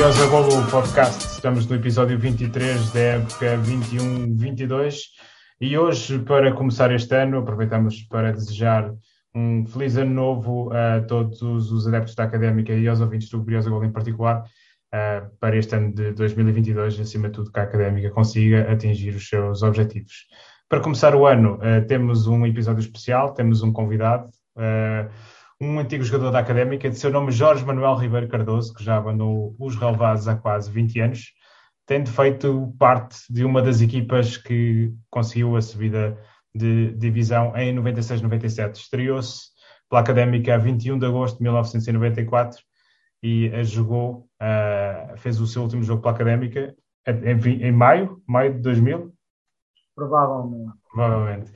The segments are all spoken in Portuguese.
Bem-vindos ao Golo Podcast. Estamos no episódio 23 da época 21-22 e hoje, para começar este ano, aproveitamos para desejar um feliz ano novo a todos os adeptos da Académica e aos ouvintes do Briosa Golo em particular, uh, para este ano de 2022, acima de tudo que a Académica consiga atingir os seus objetivos. Para começar o ano, uh, temos um episódio especial, temos um convidado. Uh, um antigo jogador da Académica, de seu nome Jorge Manuel Ribeiro Cardoso, que já abandonou os relevados há quase 20 anos, tendo feito parte de uma das equipas que conseguiu a subida de divisão em 96-97. Estreou-se pela Académica a 21 de agosto de 1994 e jogou, uh, fez o seu último jogo pela Académica em, em maio, maio de 2000? Provavelmente. Provavelmente.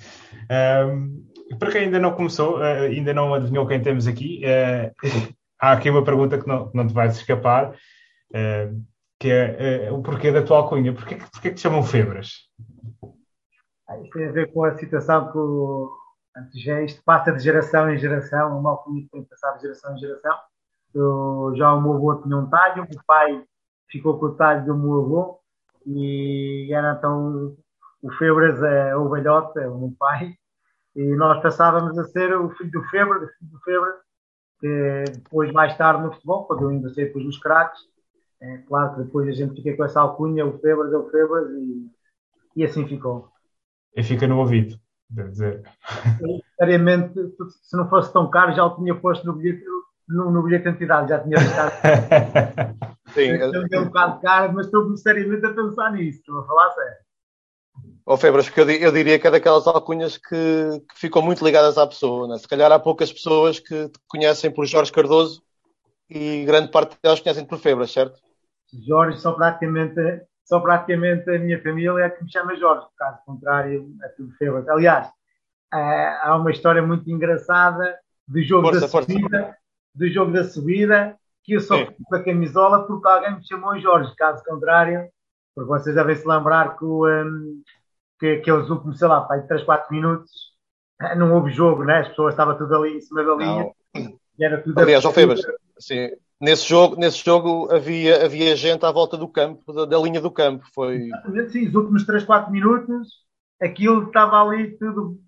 Um, para quem ainda não começou, uh, ainda não adivinhou quem temos aqui, uh, há aqui uma pergunta que não, não te vai escapar, uh, que é o porquê da tua alcunha. Porquê, porquê que te chamam Febras? Isso tem a ver com a situação que o, já isto passa de geração em geração, é uma alcunha que tem passado de geração em geração. Eu, já o meu avô tinha um talho, o pai ficou com o talho do meu avô e era então o Febras é o velhote, é o meu pai, e nós passávamos a ser o filho do Febre, do filho do Febre, que depois, mais tarde no futebol, quando eu ainda sei depois nos craques, é claro que depois a gente fica com essa alcunha, o Febres é o Febres, e, e assim ficou. E fica no ouvido, deve dizer. Necessariamente, se não fosse tão caro, já o tinha posto no bilhete, no, no bilhete de entidade, já tinha deixado. Sim. É um bocado caro, mas estou necessariamente a pensar nisso, estou a falar sério. Ou Febras, porque eu, eu, diria que é daquelas alcunhas que, que ficam muito ligadas à pessoa. Né? Se calhar há poucas pessoas que te conhecem por Jorge Cardoso e grande parte delas conhecem por Febras, certo? Jorge são praticamente, são praticamente a minha família que me chama Jorge, caso contrário é tudo Febras. Aliás, eh, há uma história muito engraçada do jogo força, da subida, força. do jogo da subida, que eu só fui com a camisola porque alguém me chamou Jorge, caso contrário, porque vocês devem se lembrar que o, um, que aqueles últimos, sei lá, pai, 3, 4 minutos, não houve jogo, né? As pessoas estavam tudo ali em cima da linha. E era tudo Aliás, João Febas, sim, nesse jogo, nesse jogo havia, havia gente à volta do campo, da, da linha do campo. Foi... Sim, os últimos 3, 4 minutos, aquilo estava ali tudo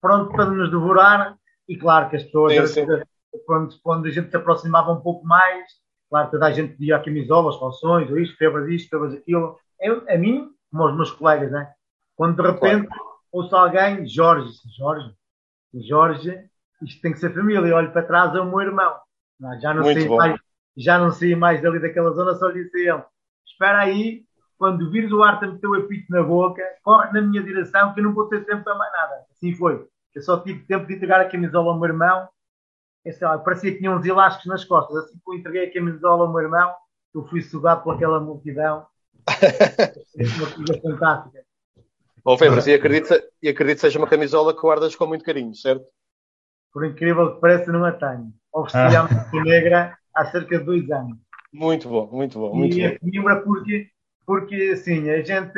pronto para nos devorar. E claro que as pessoas, sim, sim. Quando, quando a gente se aproximava um pouco mais, claro, toda a gente pedia a camisola, as calções, ou isto, febras isto, febras aquilo. Eu, a mim, como aos meus colegas, né? Quando de repente claro. ouço alguém, Jorge, Jorge, Jorge, isto tem que ser família, olho para trás, é o meu irmão. Não, já não Muito sei bom. mais, já não sei mais dali daquela zona, só disse a ele, espera aí, quando vires o ar meter o apito na boca, corre na minha direção que eu não vou ter tempo para mais nada. Assim foi. Eu só tive tempo de entregar a camisola ao meu irmão. Esse, lá, parecia que tinha uns elásticos nas costas. Assim que eu entreguei a camisola ao meu irmão, eu fui sugado por aquela multidão. uma coisa fantástica. Bom, Febras, e acredito, e acredito que seja uma camisola que guardas com muito carinho, certo? Por incrível que pareça, não a tenho. Ofereci ah. negra há cerca de dois anos. Muito bom, muito bom. Muito e a coimbra porque, porque, assim, a gente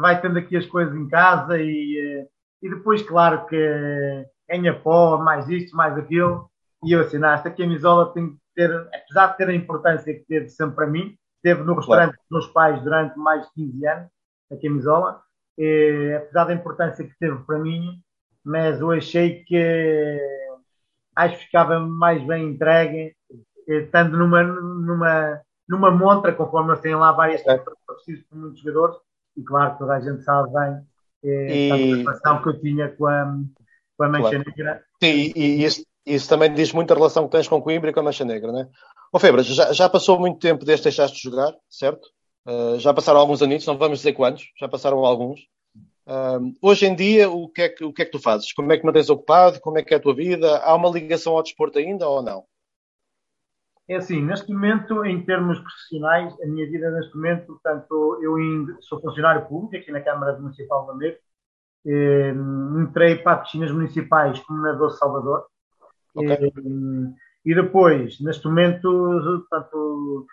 vai tendo aqui as coisas em casa e, e depois, claro, que ganha pó, mais isto, mais aquilo. E eu assim, esta camisola tem que ter, apesar de ter a importância que teve sempre para mim, teve no restaurante claro. dos meus pais durante mais de 15 anos, a camisola, eh, apesar da importância que teve para mim, mas eu achei que acho que ficava mais bem entregue, eh, estando numa, numa, numa montra, conforme eles têm lá várias é. preciso por muitos jogadores, e claro, toda a gente sabe bem eh, e... a relação que eu tinha com a, com a Mancha claro. Negra. Sim, e isso, isso também diz muito a relação que tens com Coimbra e com a Mancha Negra, não é? Ô Febras, já, já passou muito tempo desde deixaste de jogar, certo? Uh, já passaram alguns anos, não vamos dizer quantos, já passaram alguns. Uh, hoje em dia, o que, é que, o que é que tu fazes? Como é que mantens ocupado? Como é que é a tua vida? Há uma ligação ao desporto ainda ou não? É assim, neste momento, em termos profissionais, a minha vida neste momento, portanto, eu sou funcionário público aqui na Câmara Municipal de Lamego, eh, entrei para piscinas municipais como nadador Salvador, okay. eh, e depois, neste momento, portanto,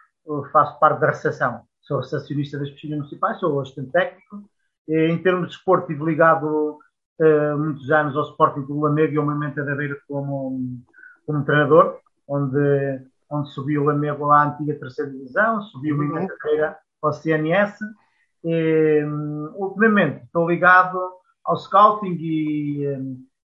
faço parte da recepção sou recepcionista das piscinas municipais, sou assistente técnico. Em termos de esporte, estive ligado uh, muitos anos ao Sporting do Lamego e ao Movimento da Beira como, como treinador, onde onde subiu o Lamego à antiga terceira divisão, subiu uhum. minha carreira ao CNS. E, ultimamente estou ligado ao scouting e,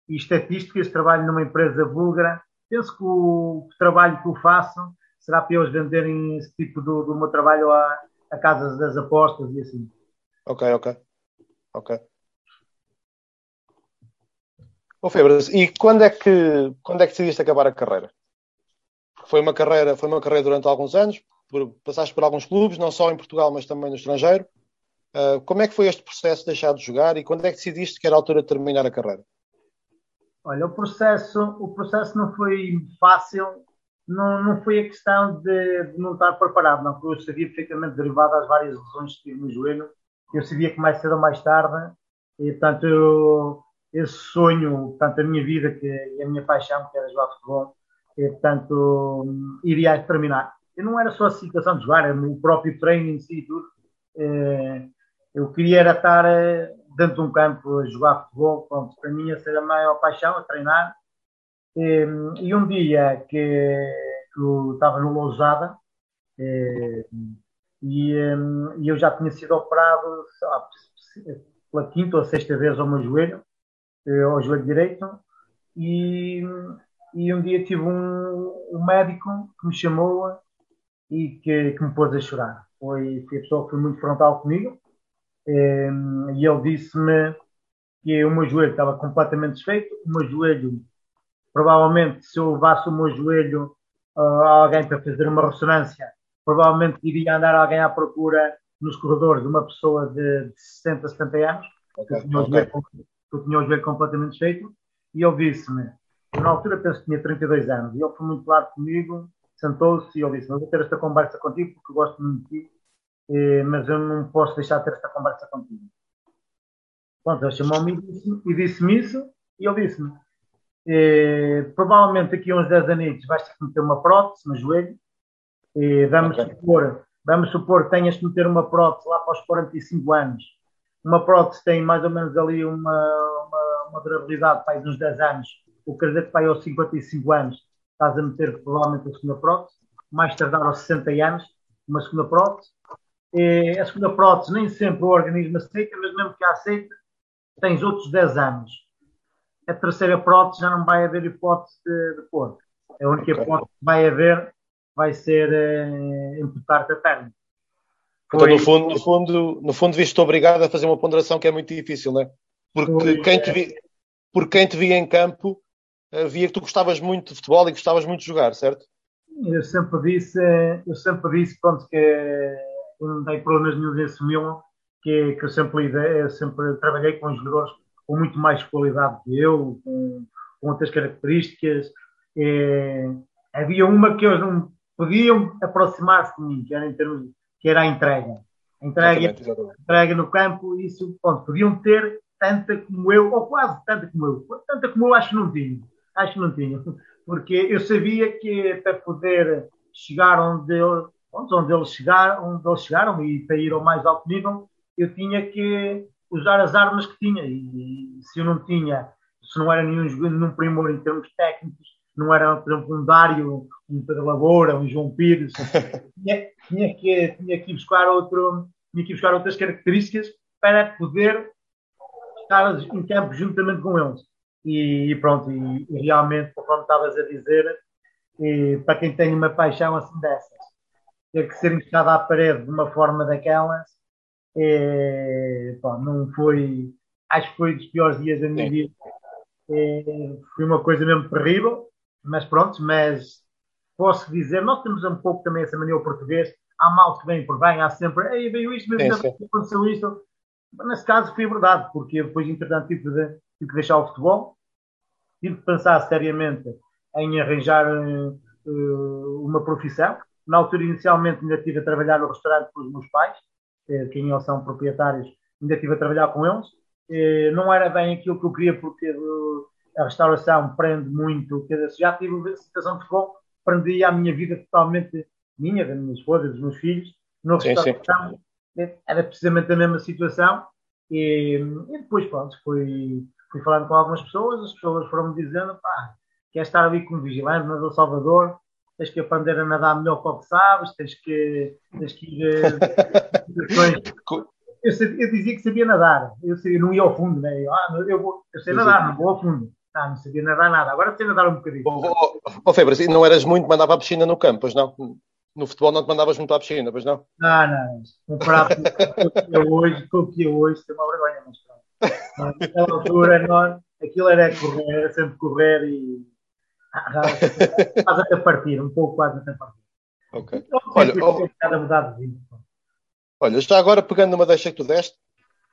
e estatísticas, trabalho numa empresa búlgara. Penso que o, o trabalho que eu faço será para eles venderem esse tipo do, do meu trabalho a, a casas das apostas e assim. Ok, ok. Ok. Ô Febras, e quando é que quando é que decidiste acabar a carreira? Foi uma carreira, foi uma carreira durante alguns anos, por, passaste por alguns clubes, não só em Portugal, mas também no estrangeiro. Uh, como é que foi este processo de deixar de jogar e quando é que decidiste que era a altura de terminar a carreira? Olha, o processo, o processo não foi fácil, não, não foi a questão de, de não estar preparado, não, porque eu sabia perfeitamente derivado das várias lesões que tive no joelho, eu sabia que mais cedo ou mais tarde, e portanto eu, esse sonho, portanto, a minha vida que, e a minha paixão, que era jogar futebol, e, portanto, iria terminar. E não era só a situação de jogar, era o próprio treino em si e tudo. É, eu queria era estar eh, dentro de um campo a jogar futebol, pronto, para mim essa era a maior paixão, a treinar. E, um dia que, eu estava no Lousada, e, eu já tinha sido operado pela quinta ou sexta vez ao meu joelho, eh, ao joelho direito e, e um dia tive um, um médico que me chamou e que, que me pôs a chorar. Foi, foi a pessoa que foi muito frontal comigo e ele disse-me que o meu joelho estava completamente desfeito, o meu joelho, provavelmente, se eu levasse o meu joelho uh, a alguém para fazer uma ressonância, provavelmente iria andar alguém à procura nos corredores de uma pessoa de, de 60, 70 anos, okay, okay que eu tinha o joelho completamente feito, e ele disse-me, na altura penso que tinha 32 anos, e ele foi muito claro comigo, sentou-se e ele disse, vou ter esta conversa contigo porque gosto muito de ti, eh, mas eu não posso deixar de ter esta conversa contigo. Pronto, ele chamou-me e disse-me isso, e ele disse-me, eh, provavelmente daqui a uns 10 anos vais ter que meter uma prótese no joelho, eh, vamos, okay. supor, vamos supor que tenhas que meter uma prótese lá para os 45 anos, uma prótese tem mais ou menos ali uma, uma, uma durabilidade para uns 10 anos, o que quer dizer que para aos 55 anos estás a meter provavelmente a segunda prótese, mais tardar aos 60 anos, uma segunda prótese. E a segunda prótese nem sempre o organismo aceita, mas mesmo que a aceite, tens outros 10 anos. A terceira prótese já não vai haver hipótese de, de pôr. A única okay. hipótese que vai haver vai ser eh, imputar-te a perna. Então, no fundo, no fundo, no fundo, viste-te obrigado a fazer uma ponderação que é muito difícil, não é? Porque quem te, vi, porque quem te via em campo eh, via que tu gostavas muito de futebol e gostavas muito de jogar, certo? Eu sempre disse, eu sempre disse, pronto, que eu não tenho problemas nenhum em assumi-lo, que, que eu sempre eu sempre trabalhei com jogadores com muito mais qualidade que eu, com, com outras características. E, havia uma que eles não podiam aproximar-se de mim, que era em termos que era a entrega. A entrega, exatamente, exatamente. entrega no campo, isso, pronto, podiam ter tanta como eu, ou quase tanta como eu. Tanta como eu acho que não tinha. Acho que não tinha. Porque eu sabia que para poder chegar onde, onde eles chegaram, onde eles chegaram e para ir ao mais alto nível, eu tinha que usar as armas que tinha. E, e se eu não tinha, se não era nenhum, nenhum primor em termos técnicos, não era, por exemplo, um Dário, um Pedro Lavoura, um João Pires, tinha, tinha, que, tinha que buscar outro, tinha que buscar outras características para poder estar em campo juntamente com eles. E, e pronto, e, e realmente, como estavas a dizer, para quem tem uma paixão assim dessas, ter que ser encostado à parede de uma forma daquelas, é, pô, não foi, acho que foi dos piores dias da minha vida. É, foi uma coisa mesmo terrível, mas pronto, mas posso dizer, nós temos um pouco também essa mania português, há mal que vem por bem, há sempre, ei, veio isto, mesmo sim, sim. aconteceu isto. Nesse caso foi verdade, porque depois, entretanto, tive de, tive de deixar o futebol, tive de pensar seriamente em arranjar uh, uma profissão. Na altura, inicialmente, ainda estive a trabalhar no restaurante com os meus pais, eh, que eles são proprietários, ainda estive a trabalhar com eles. Eh, não era bem aquilo que eu queria, porque uh, a restauração prende muito. Já tive a situação de futebol, prendia a minha vida totalmente minha, da minha esposa, dos meus filhos. No sim, restauração era precisamente a mesma situação. E, e depois, pronto, fui, fui falando com algumas pessoas, as pessoas foram-me dizendo, pá, quer estar ali como vigilante, mas o Salvador, tens que aprender a nadar melhor que o que sabes, tens que, tens que ir. eu, sabia, eu, dizia que sabia nadar, eu, sabia, não ia ao fundo, né? eu, ah, eu, vou, eu sei nadar, não vou ao fundo. Ah, não sabia nadar nada, agora sei nadar um bocadinho. Ó oh, oh, oh, não eras muito mandar para a piscina no campo, pois não? No futebol não te mandavas muito à piscina, pois não? Não, não. Comparado com o que hoje, com o que é hoje, tem uma vergonha, mas pronto. Naquela altura, nós, aquilo era correr, era sempre correr e quase até partir, um pouco quase até partir. Ok. Então, olha, oh, olha, já agora pegando numa deixa que tu deste,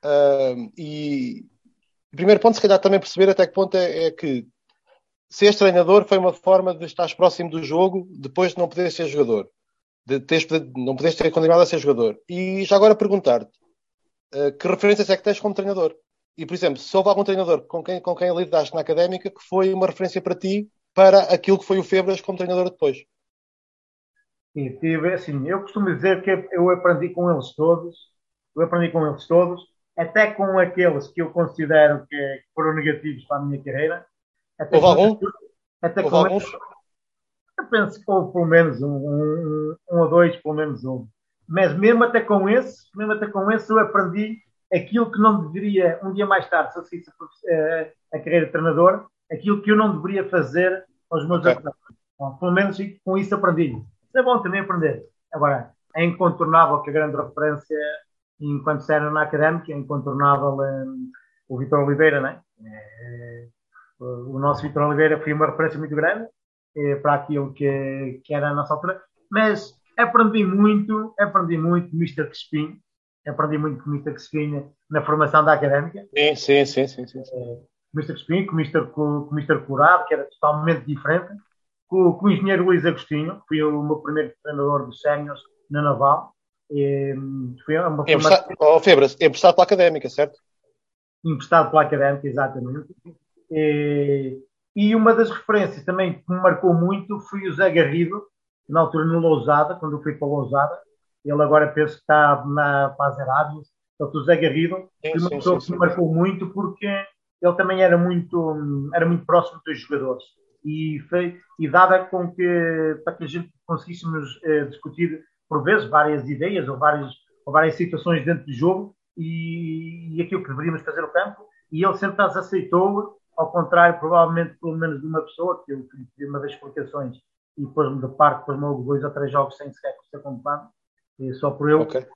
uh, e o primeiro ponto, se calhar, também perceber até que ponto é, é que ser treinador foi uma forma de estar próximo do jogo depois de não poder ser jogador. De teres, não poderes ter continuado a ser jogador. E já agora perguntar-te uh, que referências é que tens como treinador? E, por exemplo, se houve algum treinador com quem, com quem lidaste na académica que foi uma referência para ti para aquilo que foi o Febras como treinador depois? Sim, tive, assim, eu costumo dizer que eu aprendi com eles todos, eu aprendi com eles todos, até com aqueles que eu considero que foram negativos para a minha carreira. Até houve algum? Até houve com alguns? Eles, eu penso que houve pelo menos um, um, um ou dois, pelo menos um. Mas mesmo até com esse, mesmo até com esse, eu aprendi aquilo que não deveria, um dia mais tarde, se eu seguisse a, a carreira de treinador, aquilo que eu não deveria fazer aos meus okay. atletas. Bom, pelo menos com isso aprendi. Isso é bom também aprender. Agora, é incontornável que a grande referência, enquanto era na académica, é incontornável um, o Vitor Oliveira, não é? é? O nosso Vitor Oliveira foi uma referência muito grande é, para aquilo que, que era a nossa altura, mas aprendi muito, aprendi muito com o Mr. Crespin, aprendi muito com o Mr. Crespin na formação da académica. Sim, sim, sim, sim. sim, sim. É, com o Mr. Crespin, com o Mr. Com, com. Curado, que era totalmente diferente, com, com o engenheiro Luís Agostinho, que foi o meu primeiro treinador dos séniores na Naval. E, foi uma emprestado, oh, Febras, emprestado pela Académica, certo? Emprestado pela Académica, exatamente. E, e uma das referências também que me marcou muito foi o Zé Garrido, na altura no Lousada, quando eu fui para Lousada. Ele agora penso que está na, as Arábias. Portanto, o Zé Garrido sim, foi uma pessoa que me marcou muito porque ele também era muito, era muito próximo dos jogadores e, foi, e dava com que, para que a gente conseguíssemos eh, discutir, por vezes, várias ideias ou várias, ou várias situações dentro do jogo e, e aquilo que deveríamos fazer no campo, e ele sempre as aceitou, ao contrário, provavelmente, pelo menos de uma pessoa, que eu fiz uma das explicações e pôs-me de parte, pôs-me dois ou três jogos sem sequer ser completado, e só por eu okay.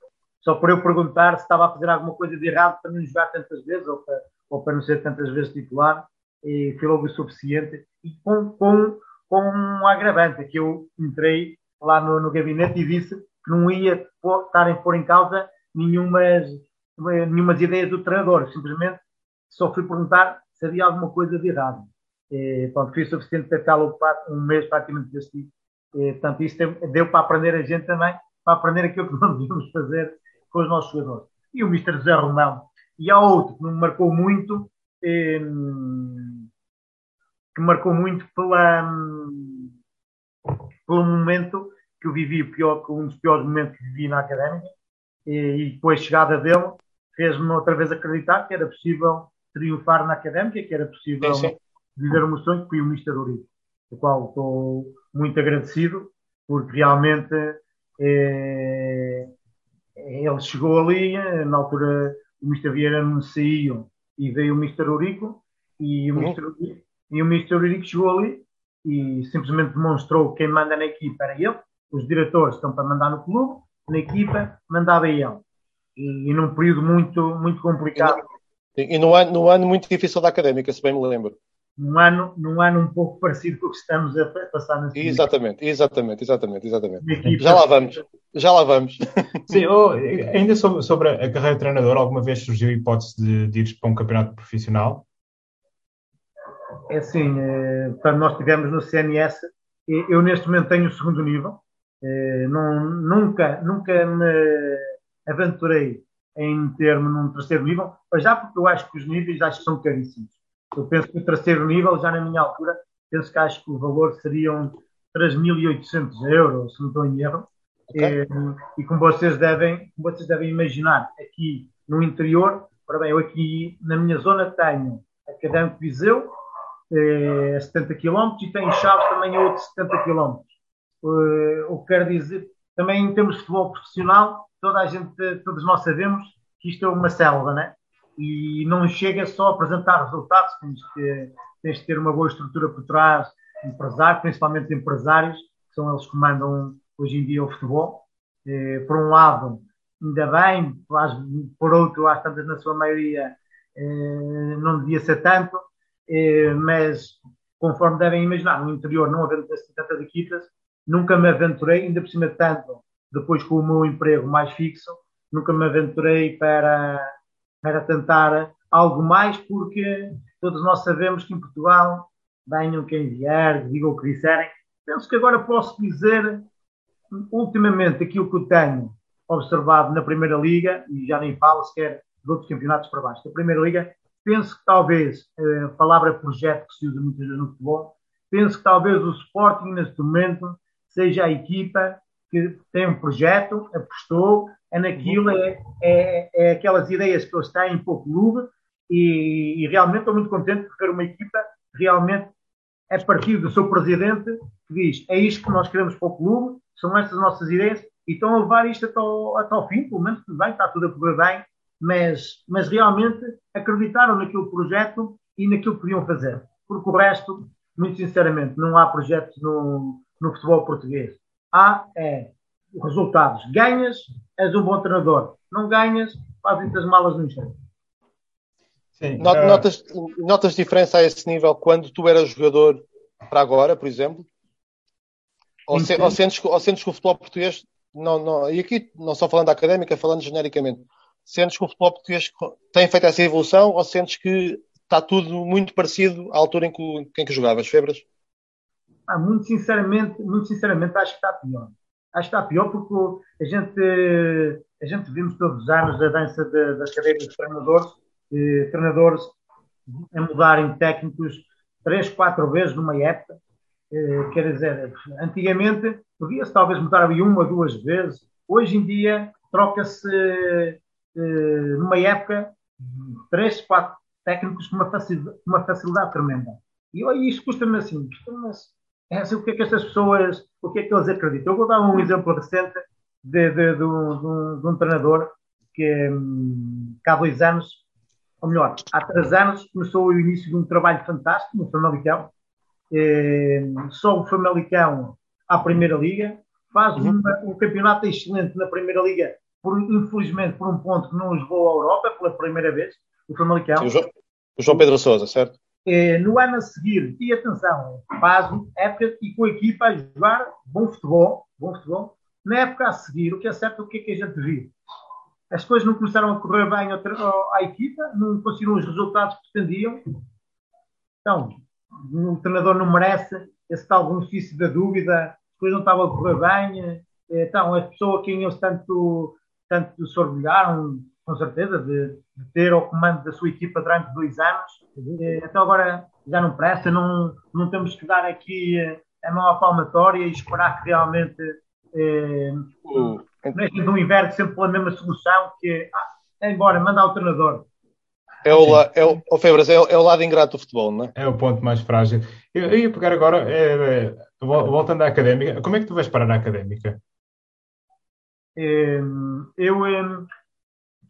só por eu perguntar se estava a fazer alguma coisa de errado para não jogar tantas vezes ou para, ou para não ser tantas vezes titular, e foi logo o suficiente. E com, com, com um agravante, que eu entrei lá no, no gabinete e disse que não ia estar a pôr em causa nenhumas, nenhumas ideias do treinador, simplesmente só fui perguntar se havia alguma coisa de errado. E, pronto, foi suficiente para estar um mês praticamente desse tipo. E, portanto, isso deu para aprender a gente também, para aprender aquilo que nós devíamos fazer com os nossos jogadores. E o Mr. José Romão e há outro que me marcou muito, que me marcou muito pela, pelo momento que eu vivi, pior, um dos piores momentos que vivi na académica, e, depois a chegada dele fez-me outra vez acreditar que era possível triunfar na académica, que era possível sim, sim. viver um sonho, que foi o Mr. Uribe, do qual estou muito agradecido, porque realmente eh, ele chegou ali, na altura o Mr. Vieira não saiu e veio o Mr. Urico e o, uhum. Mr. e o Mr. Urico chegou ali e simplesmente demonstrou que quem manda na equipa era ele, os diretores estão para mandar no clube, na equipa mandava ele. E, e num período muito, muito complicado. E, e num, ano, num ano muito difícil da académica, se bem me lembro num ano, num ano um pouco parecido com o que estamos a passar nesse Exatamente, exatamente, exatamente, exatamente. Já lá vamos, já lá vamos. Sim, oh, ainda sobre, sobre, a carreira de treinador, alguma vez surgiu a hipótese de, de ir para um campeonato profissional? É assim, eh, nós tivemos no CNS, eu neste momento tenho o segundo nível, eh, não, nunca, nunca me aventurei em ter-me num terceiro nível, mas já porque eu acho que os níveis acho que são caríssimos eu penso que o terceiro nível, já na minha altura, penso que acho que o valor seriam 3.800 euros, se não estou em erro. Okay. E, e, como vocês devem, como vocês devem imaginar, aqui no interior, ora bem, eu aqui na minha zona tenho Académico Viseu, eh, a 70 km, e tenho Chaves também a outros 70 km. o que quero dizer, também em termos de futebol profissional, toda a gente, todos nós sabemos que isto é uma selva, né? E não chega só a apresentar resultados, tens que, tens que ter uma boa estrutura por trás, empresários, principalmente empresários, que são eles que mandam hoje em dia o futebol. Eh, por um lado, ainda bem, por outro, às tantas, na sua maioria, eh, não devia ser tanto, eh, mas conforme devem imaginar, no interior não havendo tantas equipas, nunca me aventurei, ainda por cima de tanto, depois com o meu emprego mais fixo, nunca me aventurei para, para tentar algo mais, porque todos nós sabemos que em Portugal, venham quem vier, digam o que disserem, penso que agora posso dizer, ultimamente, aquilo que eu tenho observado na Primeira Liga, e já nem falo sequer de outros campeonatos para baixo, da Primeira Liga, penso que talvez, a palavra projeto que se usa muitas vezes no futebol, penso que talvez o Sporting, neste momento, seja a equipa que tem um projeto, apostou, é naquilo, é, é, é aquelas ideias que eles têm em pouco lume e, e, realmente estou muito contente por ter uma equipa realmente a partir do seu presidente que diz é isto que nós queremos para o clube, são estas nossas ideias e estão a levar isto até ao, até ao fim, pelo menos tudo bem, está tudo a correr bem, mas, mas realmente acreditaram naquele projeto e naquilo que podiam fazer. Porque o resto, muito sinceramente, não há projetos no, no futebol português. Há é, resultados. Ganhas, és um bom treinador. Não ganhas, fazem-te as malas no instante. Sim, uh... notas, notas diferença a esse nível quando tu eras jogador para agora, por exemplo? Ou, se, ou, sentes, ou sentes que o futebol português, não, não, e aqui não só falando da académica, falando genericamente, sentes que o futebol português tem feito essa evolução ou sentes que está tudo muito parecido à altura em que, em que jogavas, Febras? Ah, muito sinceramente, muito sinceramente, acho que está pior. Acho que está pior porque a gente, a gente vimos todos os anos a dança de, das cadeiras de treinadores, treinadores a mudarem técnicos três, quatro vezes numa época. Eh, quer dizer, antigamente podia-se talvez mudar uma, duas vezes. Hoje em dia troca-se eh, numa época três, quatro técnicos com uma facilidade, uma facilidade tremenda. E eu, isso custa-me assim, custa-me assim é assim, o que é que estas pessoas, o que é que eles acreditam? Eu vou dar um exemplo recente de, de, de, de um, um, treinador que, hum, que há dois anos, ou melhor, há três anos, começou o início de um trabalho fantástico no Famalicão. É, só o Famalicão à Primeira Liga, faz uhum. uma, um campeonato excelente na Primeira Liga, por, infelizmente por um ponto que não os à Europa pela primeira vez, o Famalicão. Sim, o, João, o João Pedro Sousa, certo? Eh, no ano a seguir, e atenção, faz época e com a equipa a jogar bom futebol, bom futebol. Na época a seguir, o que é certo, o que é que a gente viu? As coisas não começaram a correr bem à equipa, não conseguiram os resultados que pretendiam. Então, o treinador não merece esse tal benefício da dúvida, as coisas não estavam a correr bem. Eh, então, a pessoa a quem eles tanto, tanto orgulharam, com certeza, de, de, ter o comando da sua equipa durante dois anos. Então agora já não presta, não, não temos que dar aqui eh, a mão à palmatória e esperar que realmente eh, uh, neste do inverno sempre pela mesma solução que ah, é embora, manda ao treinador. É o, é, o, oh, Febras, é, o, é o lado ingrato do futebol, não é? É o ponto mais frágil. Eu, eu ia pegar agora, é, é, voltando à académica, como é que tu vais parar na académica? Eh, eu, eu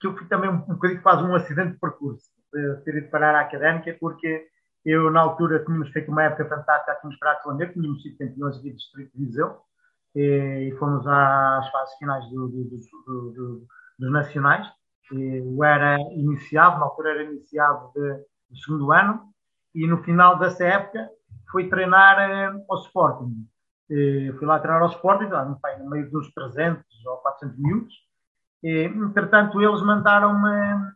que eu fui também um, um bocadinho quase um acidente de percurso, de ter ido parar à académica, porque eu, na altura, tínhamos feito uma época fantástica aqui nos Pratos Lander, tínhamos sido campeões aqui Distrito de Viseu, e, fomos às fases finais do, do, do, dos nacionais. eu era iniciado, na altura era iniciado de, do segundo ano, e no final dessa época fui treinar eh, ao Sporting. Fui lá treinar ao Sporting, lá no meio dos 300 ou 400 minutos, entretanto, eles mandaram-me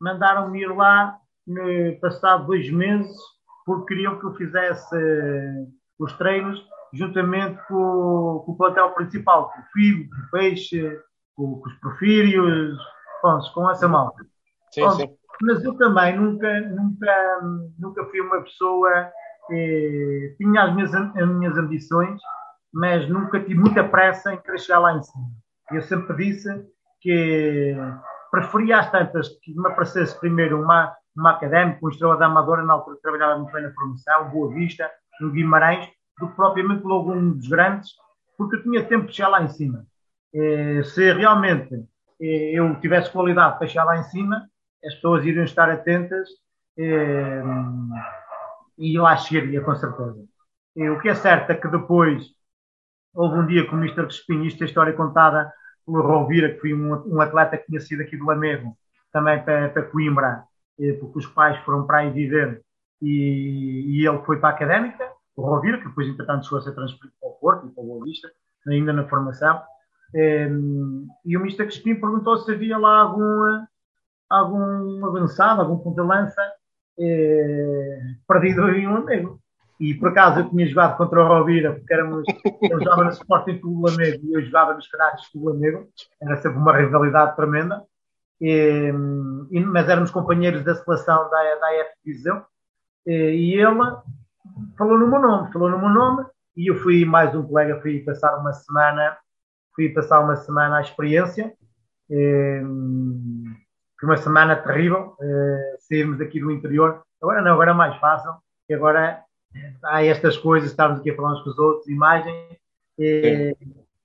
mandaram ir lá no passado dois meses porque queriam que eu fizesse eh, os treinos juntamente com, com o plantel principal, com o Figo, com o Peixe, com, com os Porfírios, com, com essa malta. Sim, sim. Mas eu também nunca, nunca, nunca fui uma pessoa. Eh, tinha as minhas, as minhas ambições, mas nunca tive muita pressa em querer chegar lá em cima. Eu sempre disse que preferia às tantas que me aparecesse primeiro uma, uma académica, uma estrela da Amadora, na altura trabalhava muito bem na formação, Boa Vista, no Guimarães, do que propriamente logo um dos grandes, porque eu tinha tempo de chegar lá em cima. Eh, se realmente eh, eu tivesse qualidade para chegar lá em cima, as pessoas iriam estar atentas eh, e que chegaria, com certeza. o que é certo é que depois houve um dia com o Mr. Crespim, isto é história contada pelo Rovira, que foi um, um, atleta que tinha sido aqui do Lamego, também para, para Coimbra, porque os pais foram para aí viver e, e, ele foi para a Académica, o Rovira, que depois, entretanto, chegou a ser transferido para o Porto e para o Boa Vista, ainda na formação. Um, e o Mr. Crespim perguntou se havia lá algum, algum avançado, algum ponto de lança eh, perdido em um amigo. E por acaso eu tinha jogado contra o Rovira, porque éramos, eu jogava no Sporting do Lamego e eu jogava nos Craques do Lamego, era sempre uma rivalidade tremenda. E, mas éramos companheiros da seleção da, da Viseu e ele falou no meu nome, falou no meu nome e eu fui mais um colega, fui passar uma semana, fui passar uma semana à experiência. Foi uma semana terrível, eh, sairmos aqui do interior. Agora não, agora é mais fácil, que agora há estas coisas, estávamos aqui a falar uns com os outros, imagens.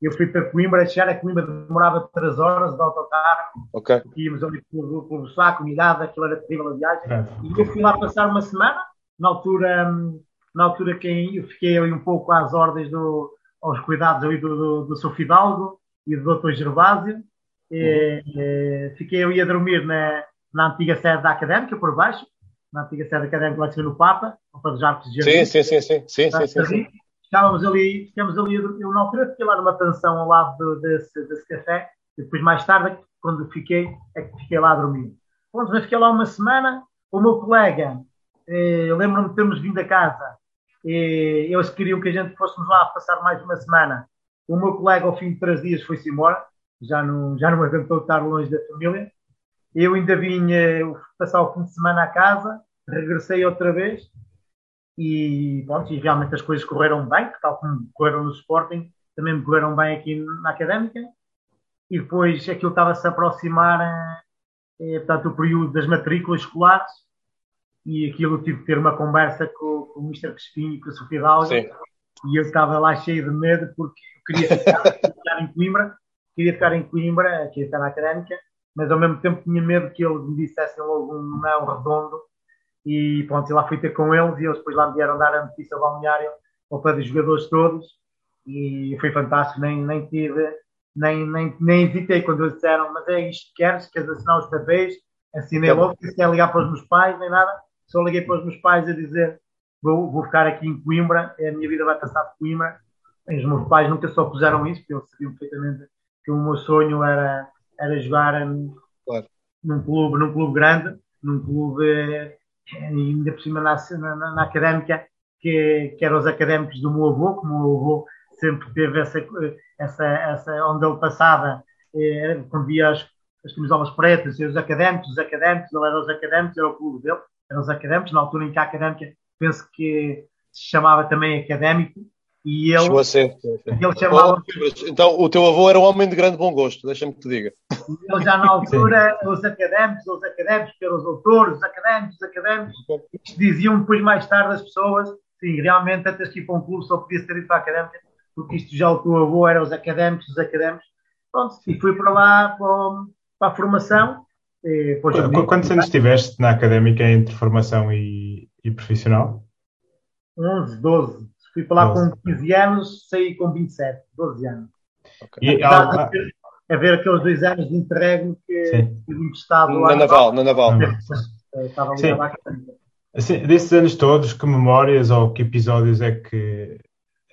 Eu fui para Coimbra, chegar a Coimbra demorava 3 horas de autocarro. Ok. Íamos ali saco, mirada, aquilo era terrível a viagem. É. E eu fui lá passar uma semana. Na altura, na altura quem, eu fiquei ali um pouco às ordens do, aos cuidados ali do, do, do Sr. Fidalgo e do Dr. Gervásio. E, uhum. e, fiquei ali a dormir na, na antiga sede da Académica, por baixo, na antiga sede académica lá no Papa, ao dos Arcos de Jardim. Sim, sim, sim, sim, sim, sim, sim. Estávamos ali, ficamos ali, eu na altura fiquei lá numa pensão ao lado desse, desse café, e depois mais tarde, quando fiquei, é que fiquei lá a dormir. Pronto, mas fiquei lá uma semana, o meu colega, eh, lembro-me de termos vindo a casa, e eles queriam que a gente fôssemos lá passar mais uma semana. O meu colega, ao fim de três dias, foi-se embora, já não, já não aguentou estar longe da família. Eu ainda vinha passar o fim de semana à casa, regressei outra vez e, pronto, e realmente as coisas correram bem, tal como correram no Sporting, também me correram bem aqui na Académica. E depois aquilo estava-se a aproximar, é, portanto, o período das matrículas escolares e aquilo tive que ter uma conversa com, com o Mr. Crespim e com a Sofia Dalga e eu estava lá cheio de medo porque eu queria ficar, ficar em Coimbra, queria ficar em Coimbra, queria estar na Académica, mas ao mesmo tempo tinha medo que eles me dissessem logo um não redondo e pronto, e lá fui ter com eles e eles depois lá me vieram dar a notícia ao balneário ao pé dos jogadores todos e foi fantástico, nem, nem tive, nem, nem, nem hesitei quando eles disseram, mas é isto que queres, queres assinar os papéis? Assinei logo, se quer ligar para os meus pais, nem nada, só liguei para os meus pais a dizer vou, vou ficar aqui em Coimbra, a minha vida vai passar por Coimbra. Os meus pais nunca só puseram isso, porque eles sabiam perfeitamente que o meu sonho era, era jogar claro. num, clube, num clube grande, num clube e ainda por cima na, na, na académica, que, que eram os académicos do meu avô, que o meu avô sempre teve essa, essa, essa onde ele passava, eh, quando via as, as camisolas pretas, e os académicos, os académicos, ele era os académicos, era o clube dele, eram os académicos, na altura em que a académica, penso que se chamava também académico, e ele, Chegou a ser. ele chamava... Então, o teu avô era um homem de grande bom gosto, deixa-me que te diga. Ele já na altura, os académicos, os académicos, que eram os autores, os académicos, os académicos, diziam depois mais tarde as pessoas, sim, realmente até que ir para um clube só podia ser ido para a académica, porque isto já o teu avô era os académicos, os académicos. Pronto, e fui para lá para, para a formação. E, Quantos anos estiveste na académica entre formação e, e profissional? 11, 12. Fui para lá 12. com 15 anos, saí com 27, 12 anos. Okay. E, a, a ver aqueles dois anos de entrego que tive estado lá. Na Naval, na Naval. Estava ali lá. Assim, desses anos todos, que memórias ou que episódios é que,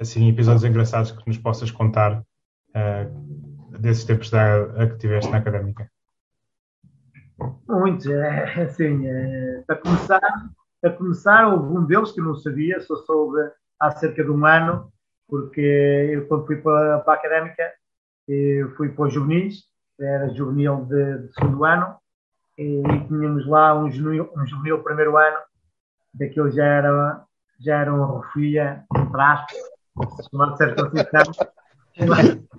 assim, episódios engraçados que nos possas contar uh, desses tempos da, a que tiveste na académica? Muitos, é, assim, é, para começar, a começar, houve um deles que eu não sabia, só soube há cerca de um ano, porque eu quando fui para, para a académica, eu fui para os juvenis, era juvenil de, de segundo ano, e, e tínhamos lá um juvenil, um juvenil primeiro ano, daquele já era, já era um refia, entre aspas, chamado certa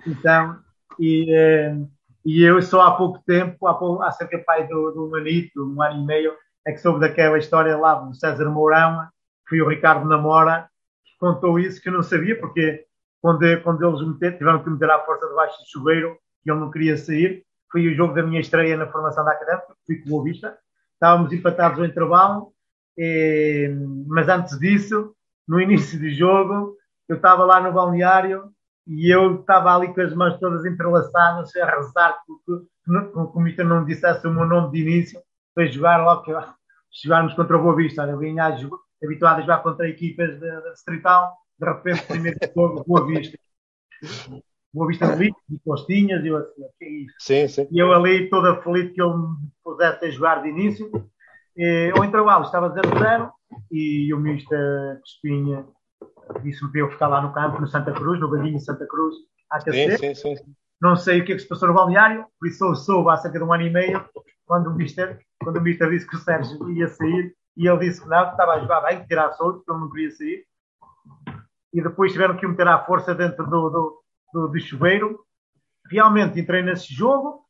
então, e, eh, e eu só há pouco tempo, há, pouco, há cerca pai do, do Manito, um ano e meio, é que soube daquela história lá do César Mourão, foi o Ricardo Namora contou isso, que eu não sabia, porque quando, quando eles meter, tiveram que meter à força debaixo do chuveiro, e ele não queria sair. Foi o jogo da minha estreia na formação da Académica, fui com o Vista. Estávamos empatados ao intervalo, mas antes disso, no início do jogo, eu estava lá no balneário e eu estava ali com as mãos todas entrelaçadas a rezar porque o Mister não me dissesse o meu nome de início para jogar logo que jogarmos contra o Boa Vista. Eu vinha habituado a jogar contra equipas da Distrital, de repente, primeiro jogo, Boa Vista. Boa Vista de de costinhas, e eu assim, o que é? Sim, sim. E eu ali, toda feliz que ele me pudesse a jogar de início. E, ao intervalo estava 0-0 e o Mister Espinha disse-me para eu ficar lá no campo, no Santa Cruz, no Bandinho Santa Cruz, a aquecer. Sim, sim, sim. Não sei o que é que se passou no balneário, por isso eu soube há cerca de um ano e meio, quando o Mister, quando o Mister disse que o Sérgio ia sair, e ele disse que não, que estava a jogar bem, que tirar solto, que ele não queria sair. E depois tiveram que o meter à força dentro do, do, do, do chuveiro. Realmente entrei nesse jogo,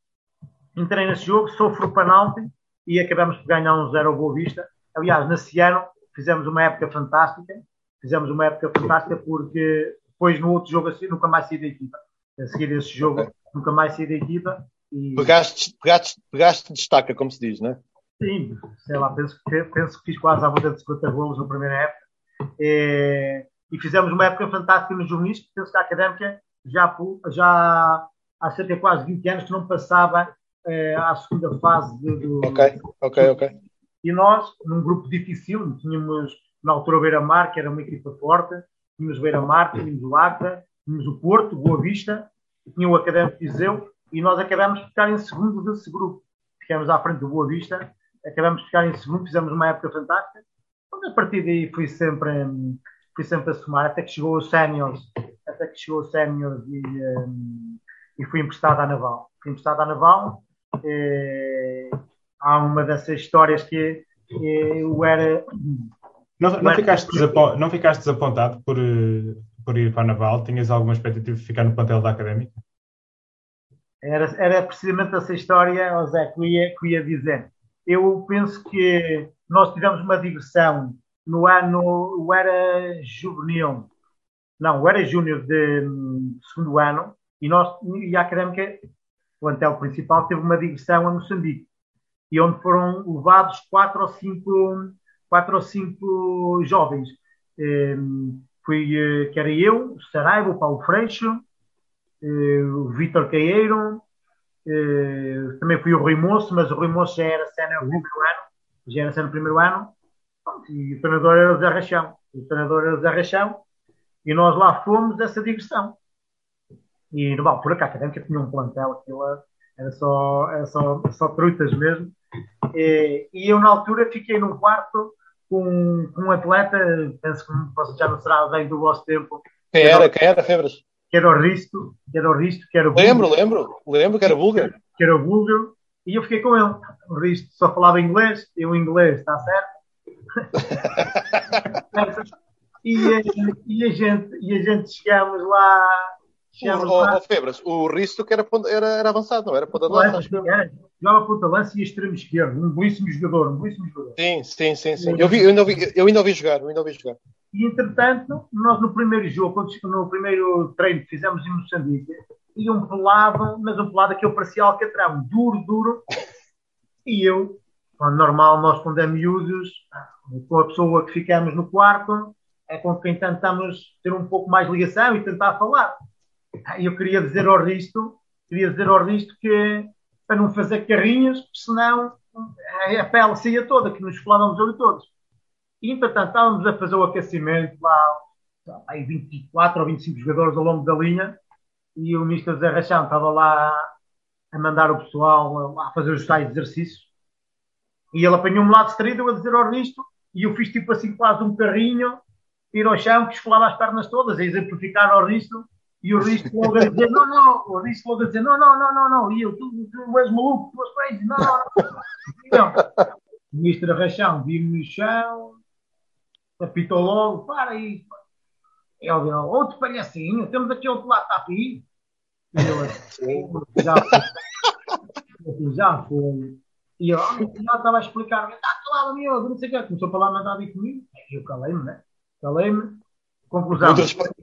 entrei nesse jogo, sofro o penalti e acabamos por ganhar um zero ao Boa Vista. Aliás, nesse ano fizemos uma época fantástica, fizemos uma época fantástica porque depois no outro jogo assim nunca mais saí da equipa. A seguir esse jogo nunca mais saí da equipa. E... Pegaste, pegaste, pegaste destaca, como se diz, não é? Sim, sei lá, penso, penso que fiz quase à volta de 50 golos na primeira época. E, e fizemos uma época fantástica nos juvenis, penso que a académica já, já há cerca de quase 20 anos que não passava eh, à segunda fase do. Ok, ok, ok. E nós, num grupo difícil, tínhamos na altura o Beira-Mar, que era uma equipa forte, tínhamos o Beira-Mar, tínhamos o Acta, tínhamos o Porto, Boa Vista, tinha o Académico de Viseu, e nós acabamos de ficar em segundo desse grupo. Ficamos à frente do Boa Vista, acabamos de ficar em segundo, fizemos uma época fantástica. Então, a partir daí fui sempre, fui sempre a somar, até que chegou o Séniors, até que chegou o Séniors e, um, e fui emprestado à Naval. Fui emprestado à Naval. E, há uma dessas histórias que eu era não, não, ficaste não ficaste desapontado por, por ir para a Naval? Tinhas alguma expectativa de ficar no plantel da Académica? Era, era precisamente essa história, José, que eu, ia, que eu ia dizer. Eu penso que nós tivemos uma digressão no ano, o era juvenil, não, o era júnior de, de segundo ano, e, nós, e a Académica, o plantel principal, teve uma digressão a Moçambique, e onde foram levados quatro ou cinco quatro ou cinco jovens. Um, fui, uh, que era eu, o Saraiva, o Paulo Freixo, uh, o Vítor Caeiro, também fui o Rui Moço, mas o Rui Moço já era cena no primeiro ano, já era cena no primeiro ano, e o treinador era o Zé Rachão. O treinador era o Zé Rachão, e nós lá fomos essa digressão. E, bom, por cá, a académica tinha um plantel, aquilo era só, era só, só trutas mesmo. E, e eu, na altura, fiquei num quarto com, com um atleta, penso que já não será alguém do vosso tempo. Quem era? Quem era, Febras? Que era o Risto, que era o Risto, que era o Lembro, lembro, lembro que era búlgaro. Que era o búlgaro, e eu fiquei com ele. O Risto só falava inglês, eu inglês, está certo? e, e, a gente, e a gente chegámos lá o, o, o Febras, o Risto que era, era, era avançado, não era ponta de lança? Jogava ponta de lança e extremo esquerdo, um belíssimo jogador, um belíssimo jogador. Sim, sim, sim, sim. Eu, vi, eu, ainda ouvi, eu ainda ouvi jogar, eu ainda ouvi jogar. E entretanto, nós no primeiro jogo, no primeiro treino que fizemos em Moçambique, e um pelado, mas um pelado que eu parecia alcatrão, duro, duro, e eu, normal nós quando é miúdos, com a pessoa que ficamos no quarto, é com quem tentamos ter um pouco mais ligação e tentar falar. Eu queria dizer ao Risto, queria dizer ao Risto que para não fazer carrinhas, senão a pele saía toda, que nos falávamos ali todos. E, entretanto, estávamos a fazer o aquecimento lá, aí 24 ou 25 jogadores ao longo da linha, e o Mr. Zé Rachão estava lá a mandar o pessoal a fazer os tais exercícios. E ele apanhou-me lá distraído a dizer ao Risto, e eu fiz tipo assim quase um carrinho, ir ao chão, que esfolava as pernas todas, a exemplificar ao Risto e o Risto logo a dizer, não, não, o Risto logo a dizer, não, não, não, não, não, e eu, tu, tu és maluco, tu és crazy, não, não, não. O Mr. Rachão viu-me no chão, apitou logo, para aí. Ele disse, outro palhacinho, temos aqui outro lado, está aqui. E eu já foi. Já foi. E eu, já estava a explicar, está calado, meu, não sei o que, começou a falar mandado comigo. Eu calei-me, né? Calei-me. Conclusão. muito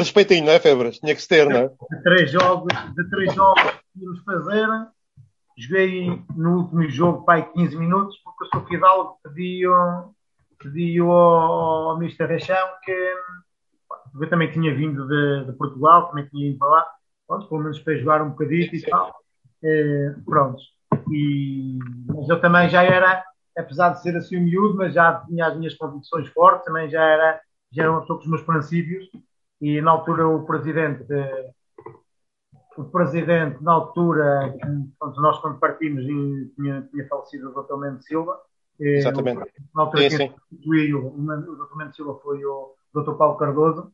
respeitinho, não é, Febras? Tinha que se ter, não é? De três jogos, de três jogos que íamos fazer, joguei no último jogo pai 15 minutos, porque eu sou Fidalgo, pedi-o pedi ao, ao Mr. Rechão que eu também tinha vindo de, de, Portugal, também tinha ido para lá, pronto, pelo menos para jogar um bocadinho e tal. Eh, pronto. E, mas eu também já era, apesar de ser assim um miúdo, mas já tinha as minhas convicções fortes, também já era, já era uma pessoa com os meus princípios. E na altura o presidente, o presidente, na altura, pronto, nós quando partimos, tinha, tinha falecido o Dr. Mendes Silva. Exatamente. Na altura, sim, quem substituiu o Dr. Mendes Silva foi o Dr. Paulo Cardoso,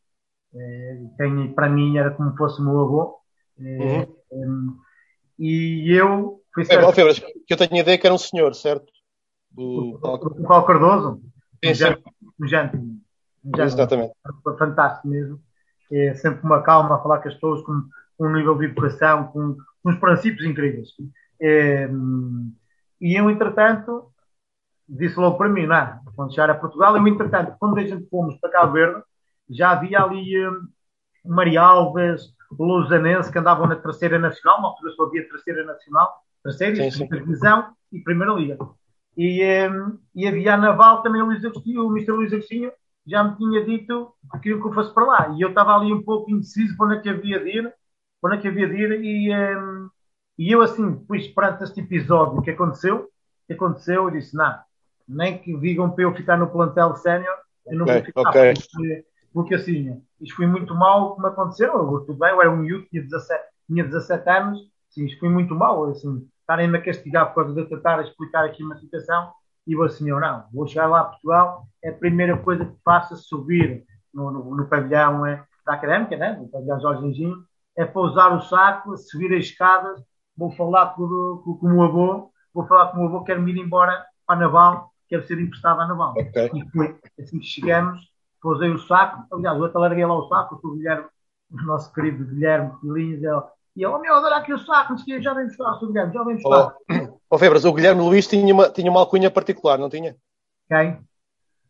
quem para mim era como fosse meu avô. Uhum. E eu fui é, certo. Febras, que eu tenho ideia que era um senhor, certo? O, o, Paulo Cardoso? Sim, sim. Um jante. Exatamente. Fantástico mesmo. É sempre uma calma a falar com as pessoas, com, um nível de educação, com, uns princípios incríveis. É, e eu, entretanto, disse logo para mim, não, quando chegar a Portugal, eu, entretanto, quando a gente fomos para Cabo Verde, já havia ali um, Marialves, Lousanense, que andavam na terceira nacional, na altura só havia terceira nacional, terceira, sim, sim. divisão e primeira liga. E, um, e havia a Naval também, o, Luís Agostinho, o Mr. Luís Agostinho já me tinha dito que queria que eu fosse para lá. E eu estava ali um pouco indeciso para onde é que havia de ir, para onde é que havia de ir, e, um, e eu assim, depois perante este episódio que aconteceu, que aconteceu, eu disse, não, nem que digam para eu ficar no plantel sénior, eu não okay, vou ficar, okay. porque, porque assim, isto foi muito mal como aconteceu, eu, tudo bem, eu era um miúdo, tinha 17, tinha 17 anos, sim, isto foi muito mal, assim, estarem-me a castigar por causa de eu tentar explicar aqui uma situação, e eu assim, eu não, vou chegar lá a Portugal, é a primeira coisa que faço a subir no, no, no pavilhão é, da Académica, né? no pavilhão Jorge Enginho, é pousar o saco, a subir as escadas, vou falar com, com, com o meu avô, vou falar com o meu avô, quero-me ir embora para a Naval, quero ser emprestado à Naval. Okay. E foi assim que chegamos, pousei o saco, aliás, eu até larguei lá o saco, o Guilherme, o nosso querido Guilherme Pilinhas, e ele, oh meu, olha aqui o saco, já vem buscar, o Guilherme, já vem buscar. Oh, oh Febras, o Guilherme Luís tinha uma, tinha uma alcunha particular, não tinha? Quem?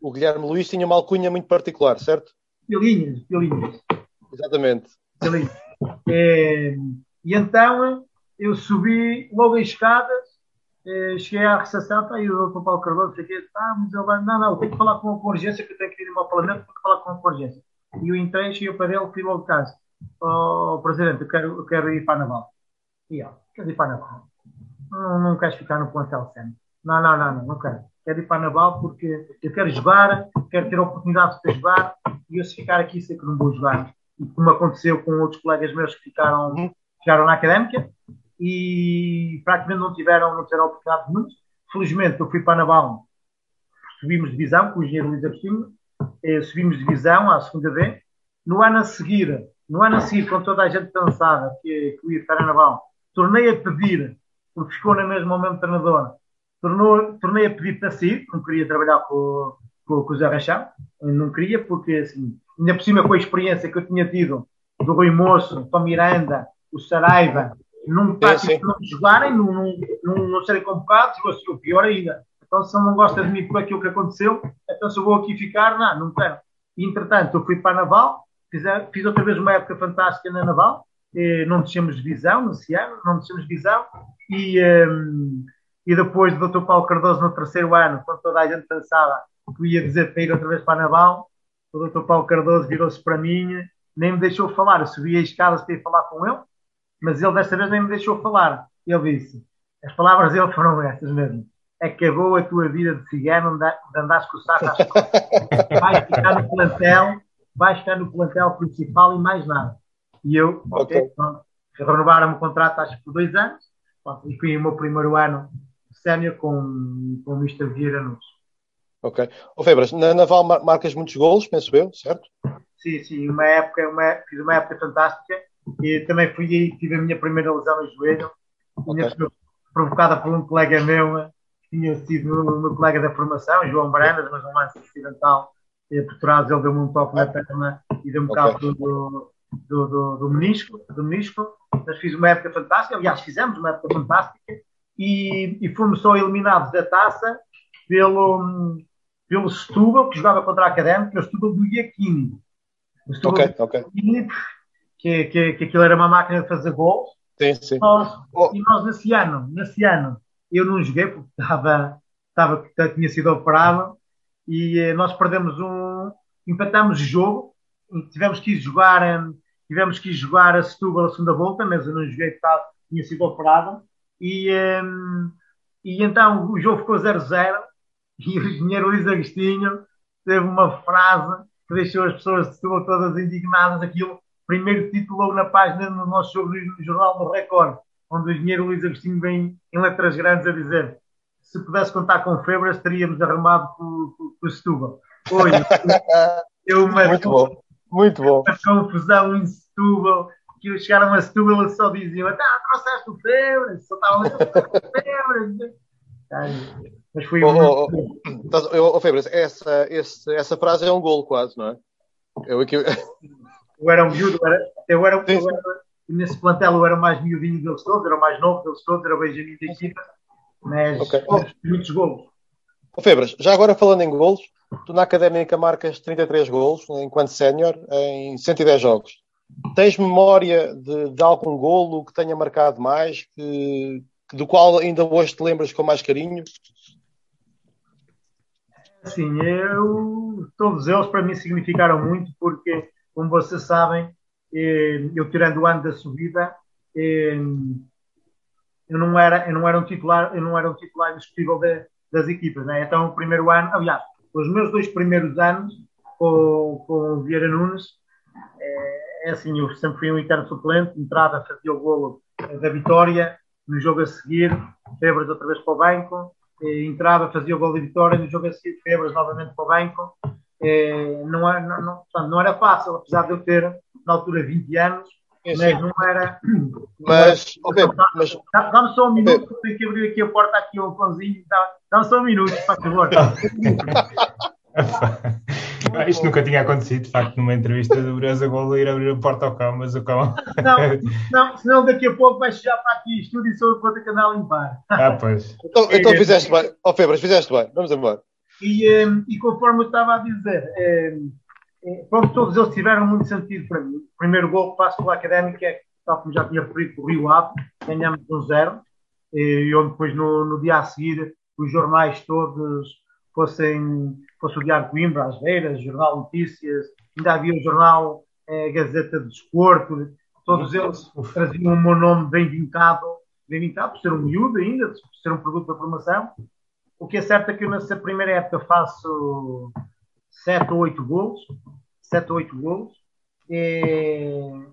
O Guilherme Luís tinha uma alcunha muito particular, certo? Pilinhas, Pilinhas. Exatamente. Pilinhas. É, e então eu subi logo as escadas eh, cheguei à recepção, está aí o doutor Paulo Cardoso, sei que, ah, mas vai, não, não, tenho que falar com, com urgência, que eu tenho que ir ao Parlamento, tenho que falar com, com urgência. E eu entrei, cheguei para ele, fui logo de casa. Oh, Presidente, eu quero, eu quero ir para a Naval. E ele, quero ir para a Naval? Não, não queres ficar no plantel sempre? Não, não, não, não, não quero. Quero ir para Naval porque eu quero jogar, quero ter a oportunidade de jogar, e eu se ficar aqui sei que não vou jogar. E como aconteceu com outros colegas meus que ficaram, uhum. ficaram na académica, e praticamente não tiveram, não tiveram oportunidade nenhuma. Felizmente eu fui para Naval, subimos divisão com o engenheiro Luís Agostinho, eh, subimos divisão à segunda D. No ano a seguir, no ano a seguir, com toda a gente cansada que, que ia ficar na Naval, tornei a pedir, porque ficou na mesma o mesmo treinador, tornou, tornei a pedir para sair, não queria trabalhar com, com, com o Zé Rachão, não queria, porque assim, ainda por cima com a experiência que eu tinha tido do Rui Moço, Tom Miranda, o Saraiva, não tático não jogarem, não, não, não, não serem convocados, ou assim, o pior ainda. Então, se ele não gosta de mim por aquilo que aconteceu, então se eu vou aqui ficar, não, não quero. E, entretanto, eu fui para a Naval, fiz, fiz outra vez uma época fantástica na Naval, não descemos de visão nesse ano, não descemos de visão, e, um, e depois do Dr. Paulo Cardoso no terceiro ano, quando toda a gente pensava que ia dizer para ir outra vez para a Naval, o Dr. Paulo Cardoso virou-se para mim, nem me deixou falar, eu subi as escadas para ir falar com ele, mas ele desta vez nem me deixou falar. Ele disse: as palavras dele foram estas mesmo. Acabou a tua vida de cigano de andares com o saco às costas. Vais ficar no plantel, vais ficar no plantel principal e mais nada. E eu, ok, okay renovaram o contrato acho que por dois anos, pronto, e fui o meu primeiro ano sénior com, com o Mr. Vieira Nunes. Ok. Ô Febras, na Naval marcas muitos golos, penso eu, certo? Sim, sim, uma época, uma, fiz uma época fantástica e também fui aí que tive a minha primeira lesão no joelho, okay. provocada por um colega meu, que tinha sido o meu colega da formação, João Branas, mas um lance acidental. E por trás ele deu-me um toque na perna e deu-me okay. cabo do, do, do, do, menisco, do menisco. Mas fiz uma época fantástica, aliás, fizemos uma época fantástica e, e fomos só eliminados da taça pelo, pelo Setúbal, que jogava contra a Académica, o Setúbal do Iaquini ok, ok. Que, que, que aquilo era uma máquina de fazer gols. Sim, sim. Nós, oh. E nós nesse ano, nesse ano, eu não joguei porque estava, estava, tinha sido operado e eh, nós perdemos um, empatamos o jogo, tivemos que ir jogar, eh, tivemos que jogar a Setúbal a segunda volta, mas eu não joguei porque tinha sido operado. E, um, e então o jogo ficou 0-0 e o engenheiro Luís Agostinho teve uma frase que deixou as pessoas de Setúbal todas indignadas, aquilo, primeiro título logo na página no nosso jogo no Jornal do Record, onde o engenheiro Luís Agostinho vem em letras grandes a dizer se pudesse contar com febras, teríamos arrumado com, o Setúbal. Oi, eu uma, muito bom, muito bom. Uma confusão em Setúbal, que chegaram a Setúbal e só diziam, ah, trouxeste o febras, só estavam a febras. Mas foi oh, oh, oh, oh Febras, essa, esse, essa frase é um golo quase, não é? Eu, aqui... eu era um miúdo, eu era, eu era, eu era, nesse plantel eu era mais miudinho deles todos, era o mais novo deles todos, era o Benjamin da equipa mas okay. muitos golos. Oh, Febras, já agora falando em golos, tu na Académica marcas 33 golos enquanto sénior em 110 jogos. Tens memória de, de, algum golo que tenha marcado mais, que, do qual ainda hoje te lembras com mais carinho? Sim, eu, todos eles para mim significaram muito, porque, como vocês sabem, eh, eu tirando o ano da subida, eh, eu não era, eu não era um titular, eu não era um titular indiscutível das equipas, né? Então, o primeiro ano, aliás, os meus dois primeiros anos com, com o Vieira Nunes, é, é assim, eu sempre fui um interno suplente, entrada, fazia o golo da vitória, no jogo a seguir, Febras outra vez para o banco, entrava, fazia o gol da vitória, no jogo a seguir, Febras novamente para o banco. É, não, era, não, não, não era fácil, apesar de eu ter, na altura, 20 anos, mas não era. Mas, mas... Dá-me só um minuto, okay. tenho que abrir aqui a porta aqui ao pãozinho. Dá-me só um minuto, por favor. Isto nunca tinha acontecido, de facto, numa entrevista do Breza Golo ir abrir a porta ao cão, mas o cão. Não, não, senão daqui a pouco vais chegar para aqui estúdio e sou conta que andar a limpar. Ah, pois. Então, então fizeste bem. Ó, oh, Febras, fizeste bem. Vamos embora. E, um, e conforme eu estava a dizer, um, pronto, todos eles tiveram muito sentido para mim. O primeiro gol que passo pela Académica é, tal como já tinha referido, o Rio Ave, ganhamos um zero, e onde depois no, no dia a seguir os jornais todos fossem, fosse o Diário Coimbra, As Veiras, Jornal Notícias, ainda havia o jornal eh, Gazeta de Desporto, todos eles traziam o meu nome bem vincado, bem vincado por ser um miúdo ainda, por ser um produto da formação. O que é certo é que eu nessa primeira época faço 7 ou 8 gols, 7 ou 8 gols. E...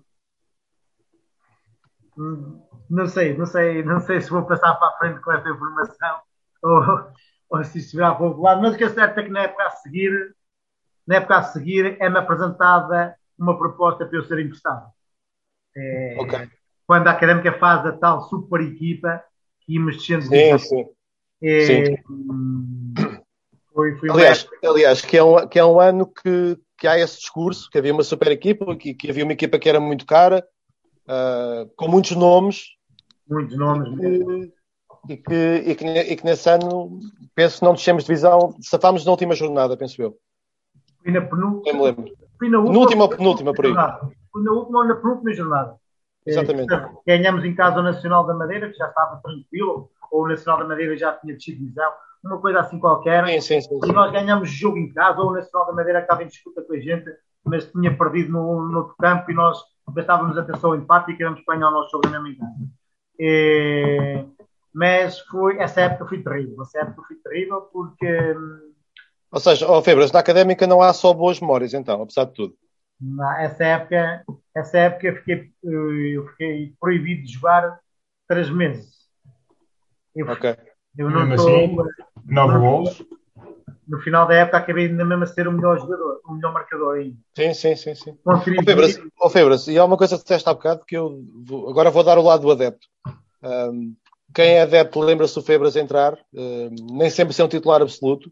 Não sei, não sei, não sei se vou passar para a frente com essa informação ou, ou se estiver para o lado, mas o que é certo é que na época a seguir, na época a seguir, é-me apresentada uma proposta para eu ser emprestado. É, okay. Quando a Académica faz a tal super equipa que íamos descendo sim, sim. É, sim. Foi, foi aliás, aliás que, é um, que é um ano que, que há esse discurso, que havia uma super equipa, que, que havia uma equipa que era muito cara, uh, com muitos nomes. Muitos nomes. E que, e, que, e que nesse ano, penso que não descemos de divisão, safámos na última jornada, penso eu. Fui na penúltima. Eu me lembro. Na última, ou penúltima, por aí. Na última ou na penúltima jornada. Exatamente. ganhamos em casa o Nacional da Madeira, que já estava tranquilo, ou o Nacional da Madeira já tinha descido divisão uma coisa assim qualquer. Sim, sim, sim, e nós ganhamos jogo em casa, ou o Nacional da Madeira estava em disputa com a gente, mas tinha perdido no, no outro campo e nós bastávamos atenção ao empate e queríamos ganhar o nosso jogo na mesma casa. E, mas foi, essa época foi terrível. Essa época foi terrível porque. Ou seja, oh, Febras, na académica não há só boas memórias, então, apesar de tudo. essa época, essa época eu fiquei, eu fiquei proibido de jogar três meses. Eu, ok. Eu não estou. Assim, nove gols. No final da época acabei ainda mesmo a ser o melhor jogador, o melhor marcador ainda. Sim, sim, sim. sim. Ó Febras, oh, Febras, e há uma coisa que disseste há bocado que eu vou, agora vou dar o lado do adepto. Um, quem é adepto lembra-se do Febras entrar, um, nem sempre ser um titular absoluto,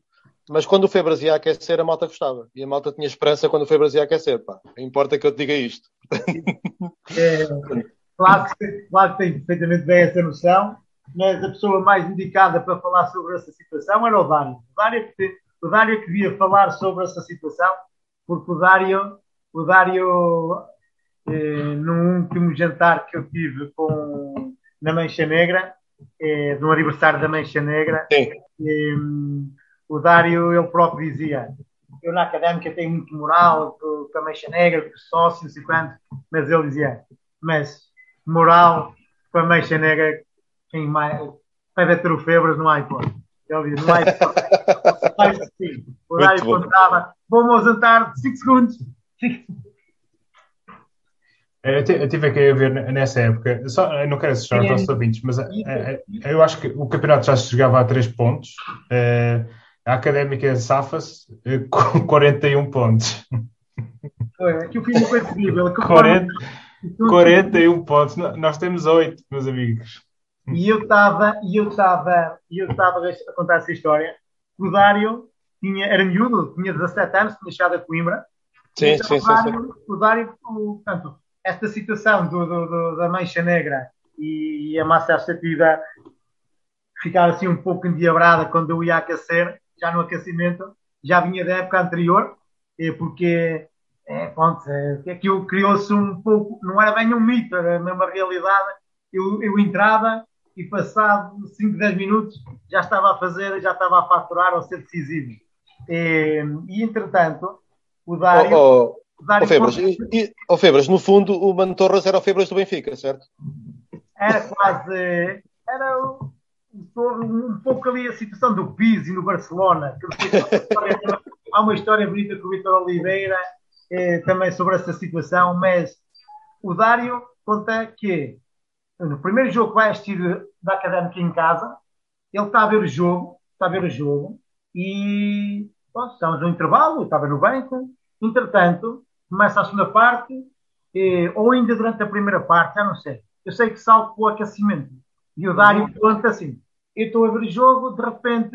mas quando o Febras ia aquecer, a malta gostava. E a malta tinha esperança quando o Febras ia aquecer. Pá. Importa que eu te diga isto. É, claro, que, claro que tem perfeitamente bem essa noção mas a pessoa mais indicada para falar sobre essa situação era o Dário. O Dário que, o Dário que via falar sobre essa situação, porque o Dário o Dário, eh, no último jantar que eu tive com, na Mancha Negra, eh, no aniversário da Mancha Negra, eh, o Dário, ele próprio dizia, eu na académica tenho muito moral com, a Mancha Negra, com o sócio, não sei quanto, mas ele dizia, mas moral com a Mancha Negra, quem mais, para ter o Febras no iPod. Ele dizia, no iPod. o Dário contava, vamos ao jantar de 5 segundos. Eu estive aqui a ver nessa época, só, eu não quero assustar os nossos ouvintes, mas é, é, eu acho que o campeonato já se jogava a 3 pontos. É, a académica safa-se com 41 pontos. Foi, aqui o filme foi terrível. 40, 41 pontos. Nós temos 8, meus amigos. E eu estava, e eu estava, e eu estava a contar essa história. O Dário tinha, era miúdo, tinha 17 anos, tinha chegado a Coimbra. Sim, então, sim, o Dário, sim, O Dário, portanto, esta situação do, do, do, da mancha negra e a massa abstrativa ficar assim um pouco endiabrada quando eu ia aquecer, já no aquecimento, já vinha da época anterior, porque é, pronto, é, aquilo criou-se um pouco, não era bem um mito, era uma realidade. Eu, eu entrava e passado 5, 10 minutos já estava a fazer, já estava a faturar ou ser decisivo. E, e entretanto, o Dário. Oh, Dário oh, Febras, e, e, oh, Febras, no fundo o Mano Torres era o Febras do Benfica, certo? Era quase. Era um pouco ali a situação do Pizzi no Barcelona. há uma história bonita com o Vitor Oliveira eh, também sobre essa situação, mas o Dário conta que no primeiro jogo que vai assistir da Académica em casa, ele está a ver o jogo, está a ver o jogo e bom, estamos no intervalo, estava no banco, entretanto, começa a segunda parte, eh, ou ainda durante a primeira parte, já não sei. Eu sei que salto para o aquecimento e o Dário uhum. conta assim: eu estou a ver o jogo, de repente,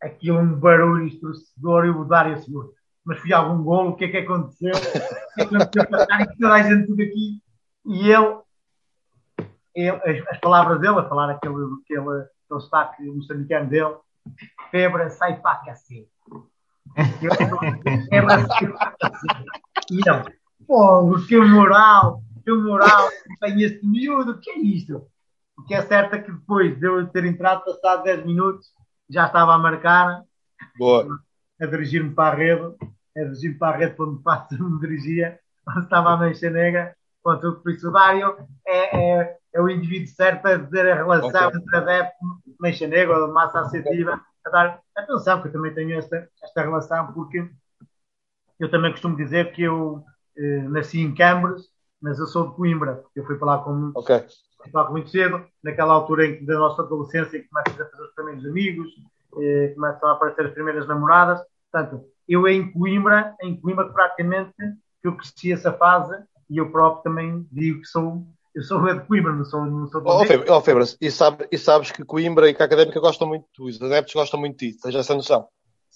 aquilo um barulho estremecedor e o Dário seguro. Mas fui algum golo, o que é que aconteceu? O que é que aconteceu para toda a gente tudo aqui? E ele, ele as, as, palavras dele, a falar aquele, aquele, aquele sotaque moçambicano dele, febre sai para aquecer. Febre sai para aquecer. E ele, pô, que moral, que moral, tem este miúdo, o que é isto? O que é certo é que depois de eu ter entrado, passado 10 minutos, já estava a marcar, Boa. a dirigir-me para a rede, a dirigir-me para a rede para onde passo me dirigia, onde estava a mancha negra. Pronto, o Dário é, é, é, o indivíduo certo a dizer a relação okay. entre adepto, mancha negra ou massa associativa, a dar atenção, que eu também tenho esta, esta relação, porque eu também costumo dizer que eu eh, nasci em Câmara, mas eu sou de Coimbra, eu fui para lá com, okay logo muito cedo, naquela altura em que, da nossa adolescência, que começas a fazer os primeiros amigos, eh, começam a aparecer as primeiras namoradas. Portanto, eu em Coimbra, em Coimbra praticamente, que eu cresci essa fase e eu próprio também digo que sou eu sou de Coimbra, não sou, não sou de oh, Febras, oh, Febras, e, sabe, e sabes que Coimbra e que a Académica gostam muito de ti, os adeptos gostam muito de ti, tens essa noção?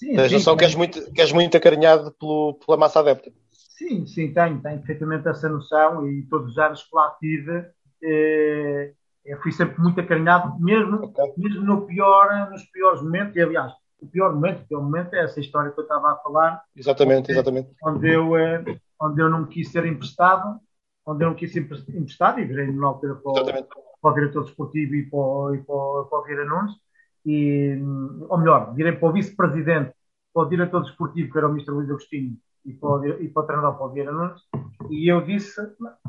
Sim, tens noção que és muito, que és muito acarinhado pelo, pela massa adepta? Sim, sim, tenho, tenho perfeitamente essa noção e todos os anos que lá tive, eh, fui sempre muito acarinhado, mesmo, okay. mesmo no pior, nos piores momentos, e aliás, o pior momento, o pior momento é essa história que eu estava a falar. Exatamente, onde, exatamente. Onde eu, eh, onde eu não quis ser emprestado, onde eu não quis ser emprestado e virei-me na altura para, para, o diretor desportivo e para, e para, para o Vieira Nunes, e, ou melhor, virei para o vice-presidente, para o diretor desportivo, que era o Mr. Luís Agostinho, e para, o, e para o treinador para o Vieira Nunes, e eu disse,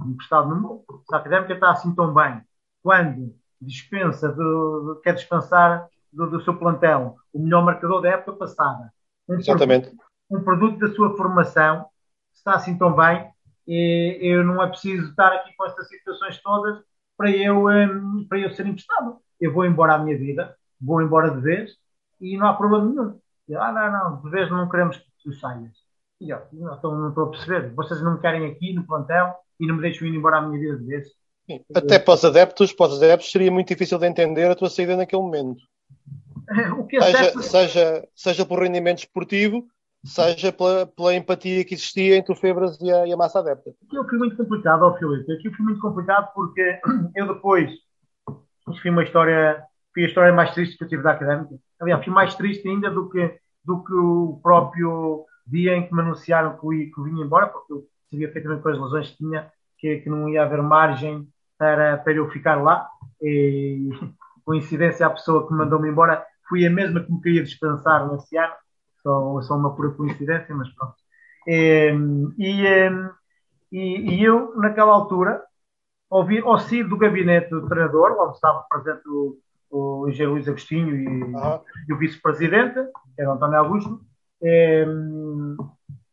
emprestado no mundo, se a académica está assim tão bem, quando dispensa, do, quer dispensar do, do, seu plantel o melhor marcador da época passada, um Exatamente. Produto, um produto da sua formação, está assim tão bem, e eu não é preciso estar aqui com estas situações todas para eu, um, para eu ser emprestado. Eu vou embora à minha vida, vou embora de vez, e não há problema nenhum. Eu, ah, não, não, de vez não queremos que tu saias. E eu, não, estou, não estou a perceber. Vocês não me querem aqui no plantel e não me deixam ir embora à minha vida de vez. Até para os adeptos, para os adeptos seria muito difícil de entender a tua saída naquele momento. O que é seja, certo... seja, seja por rendimento esportivo, seja pela, pela empatia que existia entre o Febras e a, e a massa adepta. Aquilo foi muito complicado, ó Filipe. Aquilo foi muito complicado porque eu depois, isto foi uma história, foi a história mais triste que eu tive da académica. Aliás, foi mais triste ainda do que, do que o próprio dia em que me anunciaram que eu, que vinha embora, porque eu sabia perfeitamente com as lesões que tinha, que, que não ia haver margem para, para eu ficar lá. E, coincidência, a pessoa que me mandou-me embora fui a mesma que me queria dispensar nesse ano, só, só uma pura coincidência, mas pronto. E, e, e, eu, naquela altura, ouvi, ao do gabinete do treinador, onde estava presente o, o engenheiro Luís Agostinho e, uhum. e o vice-presidente, que era o António Augusto, e,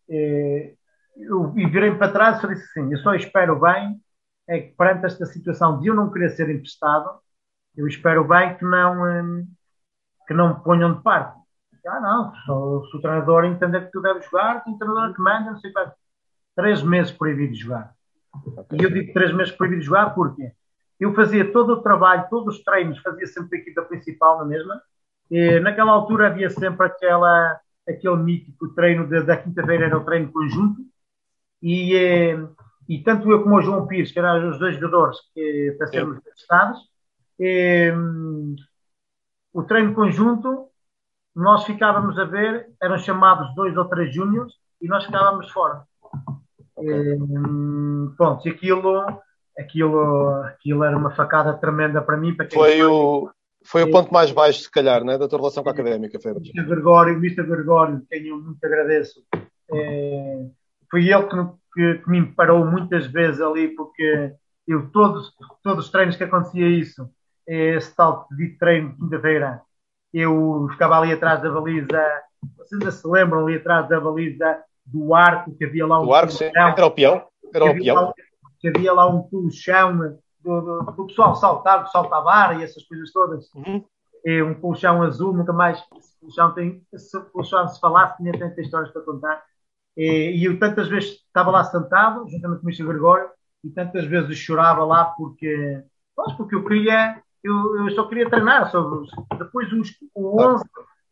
e, eu, e virei para trás e disse assim: Eu só espero bem é que perante esta situação de eu não querer ser emprestado, eu espero bem que não, hum, que não me ponham de parte. Ah, não, sou, se o treinador entender que tu deves jogar, tem treinador que manda, não sei quanto. Três meses proibido de jogar. E eu digo três meses proibido de jogar porque eu fazia todo o trabalho, todos os treinos, fazia sempre a equipa principal na mesma. E, naquela altura havia sempre aquela, aquele mítico treino de, da quinta-feira, era o treino conjunto. E, eh, e tanto eu como o João Pires, que eram os dois jogadores que, para sermos testados, eh, o treino conjunto, nós ficávamos a ver, eram chamados dois ou três júniores e nós ficávamos fora. Okay. Eh, pronto, e aquilo, aquilo, aquilo era uma facada tremenda para mim. Para foi, o, foi o ponto mais baixo, se calhar, né, da tua relação com a académica, Febre. Mr. Gregório, Mr. Gregório, quem eu muito agradeço, é, foi ele que, que, que, me parou muitas vezes ali, porque eu, todos, todos os treinos que acontecia isso, esse tal de treino de quinta-feira, eu ficava ali atrás da baliza, vocês ainda se lembram ali atrás da baliza do arco, que havia lá um. Do arco, sim. Era o peão. Era o peão. Que havia lá um colchão do, do, do pessoal saltar, do salto à vara e essas coisas todas. Uhum. E um colchão azul, nunca mais. Esse colchão, tem, esse colchão se falasse, tinha tantas histórias para contar. E, e, eu tantas vezes estava lá sentado, juntamente com o Mr. Gregório, e tantas vezes chorava lá porque, pois, porque eu queria, eu, eu só queria treinar. Só, depois os, o 11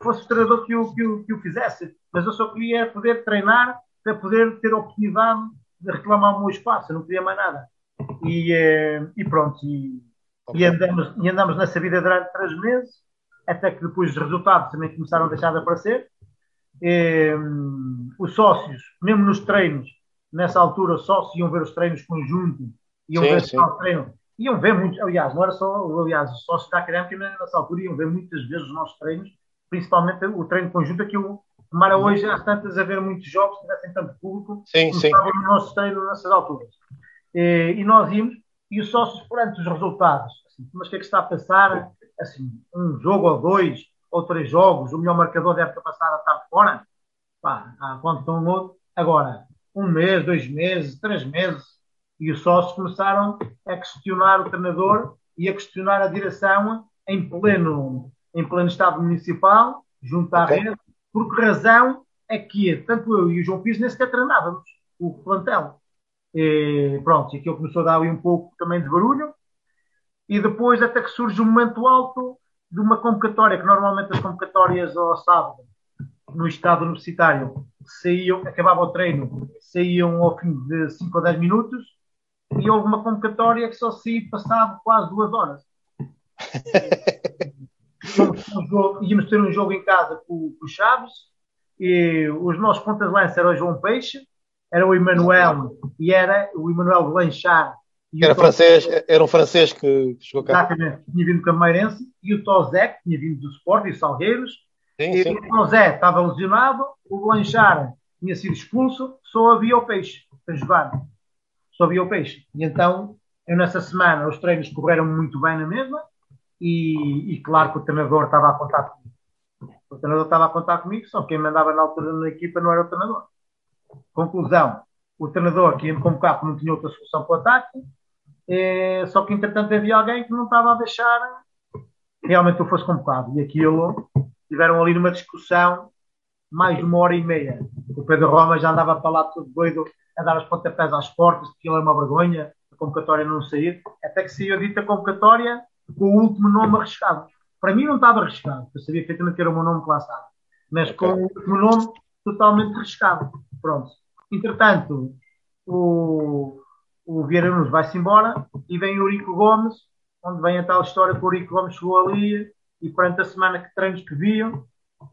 fosse o treinador que o, que, o, que o fizesse, mas eu só queria poder treinar para poder ter a oportunidade de reclamar o meu espaço, não queria mais nada. E, eh, e pronto, e, okay. e, andamos, e andamos nessa vida durante três meses, até que depois os resultados também começaram a deixar de aparecer. E, um, os sócios, mesmo nos treinos, nessa altura, os sócios iam ver os treinos conjuntos, iam sim, ver sim. o treino, iam ver muito, aliás, não era só, aliás, os sócios da académica nessa altura iam ver muitas vezes os nossos treinos, principalmente o treino conjunto, aquilo Tomara hoje, às tantas, haver muitos jogos que tivessem tanto público sim, sim. no nosso treino nessas alturas. E, nós vimos, e os sócios, perante os resultados, assim, mas o que é que está a passar? Assim, um jogo ou dois, ou três jogos, o melhor marcador deve ter passado a estar fora. Pá, há quanto tão outro. Agora, um mês, dois meses, três meses, e os sócios começaram a questionar o treinador e a questionar a direção em pleno, em pleno Estado Municipal, junto à okay. rede, por que razão é que tanto eu e o João Pires nem sequer treinávamos o plantel. E, pronto, e aquilo começou a dar ali um pouco também de barulho. E depois até que surge um momento alto de uma convocatória, que normalmente as convocatórias ao sábado, no estado universitário, saíam, acabava o treino, saíam ao fim de 5 ou 10 minutos, e houve uma convocatória que só saía passado quase duas horas. íamos ter um jogo em casa com, com o Chaves e os nossos pontas de lança eram o João Peixe, era o Emanuel e era o Emanuel Blanchard. Era, francês, era um francês que jogou cá. Exatamente, tinha vindo do Cameirense e o Tozé, que tinha vindo do Sport e Salgueiros. Sim, e sim. o Tozé estava lesionado, o Blanchard tinha sido expulso, só havia o Peixe para jogar. Só havia o Peixe. E então, eu nessa semana, os treinos correram muito bem na mesma e, e, claro que o treinador estava a contar comigo. O treinador estava a contar comigo, só quem mandava na altura na equipa não era o treinador. Conclusão: o treinador que ia me convocar porque não tinha outra solução para o ataque, é, só que entretanto havia alguém que não estava a deixar realmente eu fosse convocado. E aquilo, tiveram ali numa discussão mais de uma hora e meia. O Pedro Roma já andava para lá todo doido a dar os pontapés às portas, que aquilo é uma vergonha, a convocatória não sair, até que saiu a dita convocatória com o último nome arriscado. Para mim não estava arriscado, eu sabia perfeitamente que era o meu nome que lá estava, mas com o último nome totalmente arriscado. Pronto. Entretanto, o, o Vieira Nunes vai-se embora e vem o Eurico Gomes, onde vem a tal história que o Eurico Gomes chegou ali e perante a semana que treinos que viam,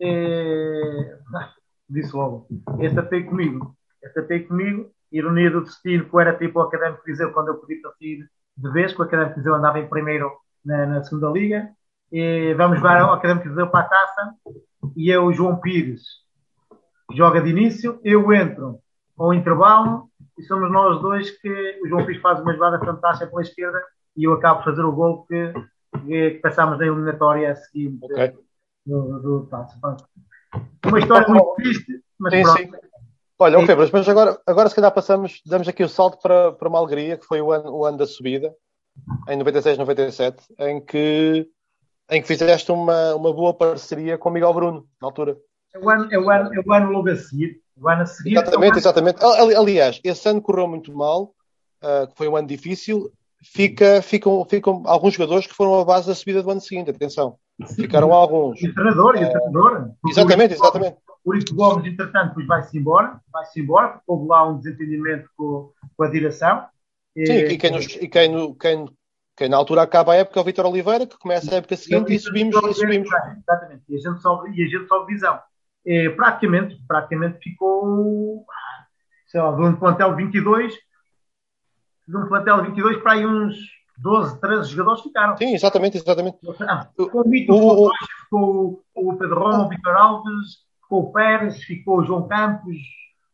é... disse logo, esta tem comigo, esta tem comigo, ironia do destino, que era tipo o Académico Viseu quando eu podia partir de vez, que o Académico Viseu andava em primeiro na, na segunda liga. E vamos ver o Académico de Viseu para a taça e eu, o João Pires, joga de início, eu entro ao intervalo e somos nós dois que o João Pires faz uma jogada fantástica pela esquerda e eu acabo de fazer o gol que, que, que passámos na eliminatória seguinte okay. do, do, Uma história muito triste, mas sim, pronto. Sim. Olha, o Febras, mas agora, agora se calhar passamos, damos aqui o salto para, para uma alegria, que foi o ano, o ano da subida, em 96, 97, em que, em que fizeste uma, uma boa parceria com o Miguel Bruno, na altura. É o ano, é o ano, é o ano logo a seguir. O ano a seguir exatamente, exatamente. Aliás, esse ano correu muito mal, uh, foi um ano difícil. Fica, ficam, ficam alguns jogadores que foram a base da subida do ano seguinte, atenção. Sim, Ficaram alguns. E o treinador, e o treinador. Exatamente, exatamente. Por isso Gomes, entretanto, vai-se embora, vai-se embora, porque houve lá um desentendimento com, com a direção. Sim, e, quem, nos, e quem, quem, quem, na altura acaba a época é o Vitor Oliveira, que começa a época seguinte e, subimos, e subimos. Exatamente, e a gente sobe, e a gente sobe visão. E, praticamente, praticamente ficou, sei lá, de um plantel 22, de um plantel 22 para aí uns 12, 13 jogadores ficaram. Sim, exatamente, exatamente. Ah, ficou o Mito, o, ficou o Pedro Roma, o Vitor Alves, ficou o Pérez, ficou o João Campos,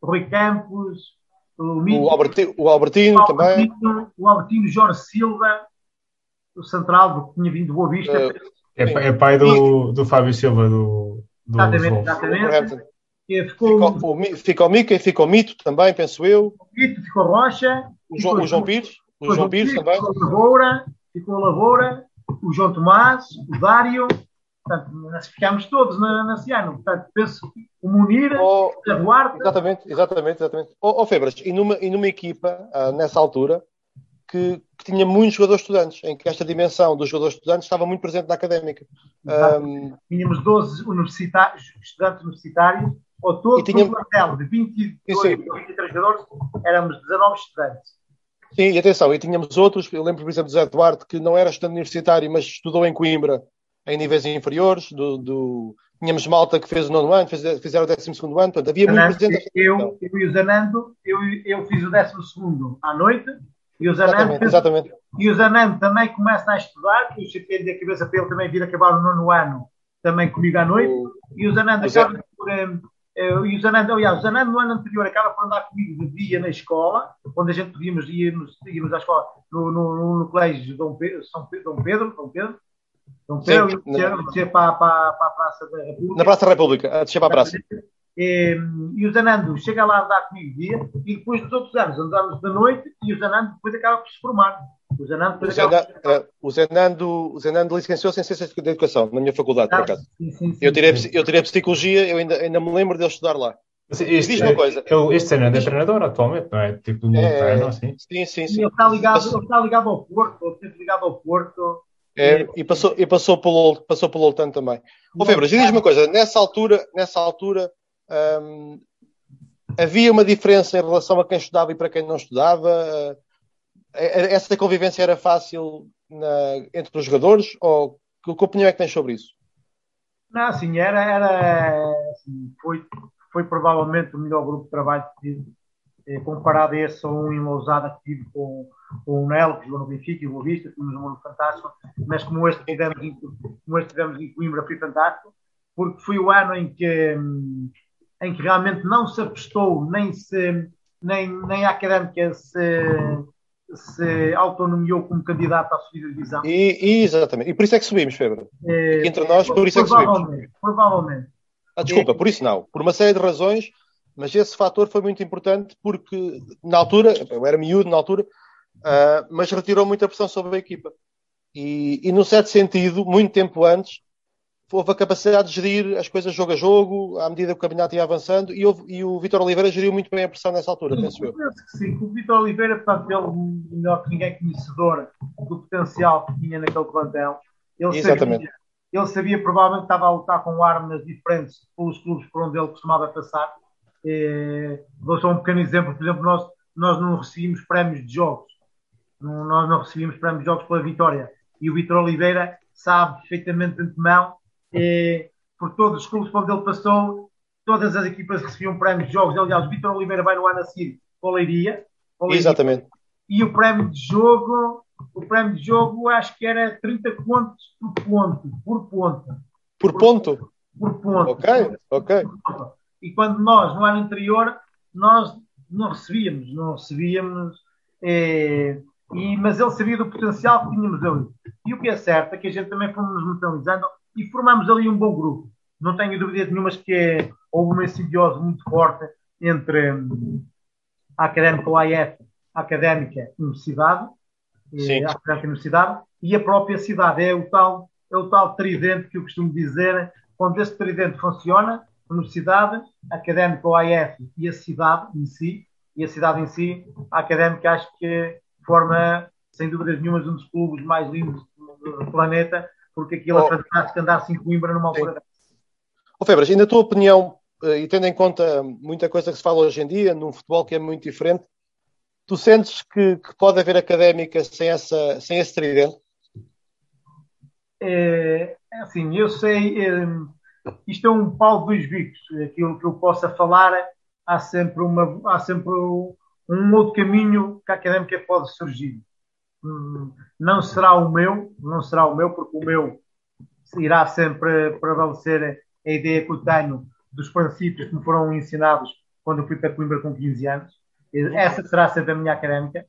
Rui Campos, o, Mito, o, Albertino, o Albertino, o Albertino também. O Albertino Jorge Silva, o central que tinha vindo do Boa Vista. Uh, é, é, pai do, do Fábio Silva, do, do Exatamente, exatamente. Ficou, ficou, o, ficou o Mica e ficou o Mito também, penso eu. O Mito, ficou Rocha. O, João, o João Pires. O João Pires também. Ficou Lavoura, ficou a Lavoura, o João Tomás, o Dário, portanto, nós ficámos todos na, nesse ano. Portanto, penso o Munir, oh, o Duarte. Exatamente, exatamente, exatamente. Oh, oh, Febras, e numa, e numa equipa, uh, nessa altura, que, que, tinha muitos jogadores estudantes, em que esta dimensão dos jogadores estudantes estava muito presente na académica. Um, Tínhamos 12 universitários, estudantes universitários, ou todo tínhamos... o plantel de 22 sim, sim. 23 jogadores, éramos 19 estudantes. Sim, e atenção, e tínhamos outros, eu lembro, por exemplo, do Zé Duarte, que não era estudante universitário, mas estudou em Coimbra, em níveis inferiores, do, do... tínhamos Malta que fez o nono ano, fez, fizeram o décimo segundo ano, portanto, havia Zanando, muito presente. Eu, eu e o Zanando, eu, eu fiz o décimo segundo à noite, e o Zanando, exatamente, exatamente. E o Zanando também começa a estudar, que eu cheguei da cabeça para ele também vir acabar o nono ano, também comigo à noite, o, e o Zanando acaba por... Um, Uh, e o Zanando, aliás, o Zanando no ano anterior acaba por andar comigo de dia na escola, onde a gente podíamos ir, íamos à escola no, no, no colégio Dom Pedro, São Pedro, Dom Pedro, Dom Pedro, Pedro, Sim, e descer, para, para, para, a Praça da República. Na Praça da República, a descer para a praça. E, e, o Zanando chega lá a andar comigo dia e depois dos outros anos andamos de noite e o Zanando depois acaba por se formar. O Zenando, o Zenando, uh, o o Zenando licenciou-se em Ciências de Educação, na minha faculdade, ah, por acaso. Sim, sim, sim, eu, tirei, eu tirei Psicologia, eu ainda, ainda me lembro de ele estudar lá. Este, Diz uma coisa. Ele, este Zenando é treinador atualmente, não é? Tipo, é, treino, assim. Sim, sim, sim. Ele está ligado, ele está ligado ao Porto, ele esteve ligado ao Porto. É, e passou, e passou pelo, passou pelo Oltan também. Ô Febras, diz uma coisa, nessa altura, nessa altura hum, havia uma diferença em relação a quem estudava e para quem não estudava? essa convivência era fácil na, entre os jogadores? Ou que, que opinião é que tens sobre isso? Não, sim, era, era assim, foi, foi provavelmente o melhor grupo de trabalho que tive, eh, comparado a esse um em Lousada que tive com, com o Nelo, que jogou no Benfica e o Vista, tínhamos um mundo fantástico, mas como este tivemos em, como este tivemos em Coimbra foi fantástico, porque foi o ano em que, em que realmente não se apostou, nem se nem, nem a académica se se autonomiou como candidato à subida de divisão. E, exatamente. E por isso é que subimos, Febre. É, entre nós, por isso é que subimos. Provavelmente. Ah, desculpa, é. por isso não. Por uma série de razões, mas esse fator foi muito importante porque, na altura, eu era miúdo na altura, uh, mas retirou muita pressão sobre a equipa. E, e, num certo sentido, muito tempo antes, houve a capacidade de gerir as coisas jogo a jogo, à medida que o campeonato ia avançando, e, houve, e o Vitor Oliveira geriu muito bem a pressão nessa altura, sim, penso eu. Penso que sim, o Vitor Oliveira, portanto, ele, melhor que ninguém conhecedor do potencial que tinha naquele plantel, ele Exatamente. sabia, ele sabia provavelmente que estava a lutar com armas diferentes pelos clubes por onde ele costumava passar. Eh, vou só um pequeno exemplo, por exemplo, nós, nós não recebíamos prémios de jogos, não, nós não recebíamos prémios de jogos pela vitória, e o Vitor Oliveira sabe perfeitamente de antemão é, por todos os clubes por onde ele passou, todas as equipas recebiam prémios de jogos. Aliás, o Vitor Oliveira vai no ano a seguir para Leiria. Exatamente. E o prémio de jogo, o prémio de jogo acho que era 30 contos por ponto, por ponto. Por ponto? Por ponto. Ok, ok. E quando nós, no ano anterior, nós não recebíamos, não recebíamos, eh, e, mas ele sabia do potencial que tínhamos ali. E o que é certo é que a gente também fomos nos mentalizando e formamos ali um bom grupo. Não tenho dúvida nenhuma que houve uma simbiose muito forte entre hum, a Académica OIF, a Académica Universidade, Sim. a Académica Universidade e a própria cidade. É o tal, é o tal tridente que eu costumo dizer, quando esse tridente funciona, Universidade, a Académica OIF e a cidade em si, e a cidade em si, a Académica acho que forma, sem dúvidas nenhuma, um dos clubes mais lindos do planeta, porque aquilo oh. é fantástico andar-se em Coimbra numa altura dessa. Oh, Febras, e na tua opinião, eh, e tendo em conta muita coisa que se fala hoje em dia, num futebol que é muito diferente, tu sentes que, que pode haver académica sem, essa, sem esse tridente? É, assim, eu sei, é, isto é um pau de dois bicos. Aquilo que eu possa falar, há sempre, uma, há sempre um outro caminho que a académica pode surgir. Hum, não será o meu, não será o meu, porque o meu irá sempre prevalecer a ideia que eu tenho dos princípios que me foram ensinados quando eu fui para Coimbra com 15 anos. Essa será sempre a minha académica.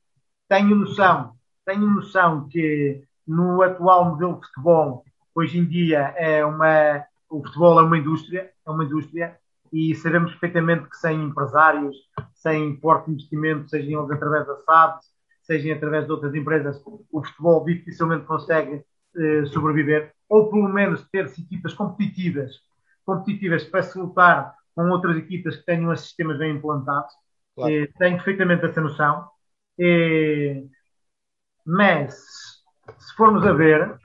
Tenho noção, tenho noção que no atual modelo de futebol, hoje em dia, é uma, o futebol é uma indústria, é uma indústria, e sabemos perfeitamente que sem empresários, sem forte investimento, sejam eles através da SAD, sejam através de outras empresas, o futebol dificilmente consegue eh, sobreviver, ou pelo menos ter-se equipas competitivas competitivas para se lutar com outras equipas que tenham esses sistemas bem implantados. Claro. Eh, tenho perfeitamente essa noção. Eh, mas, se formos a ver,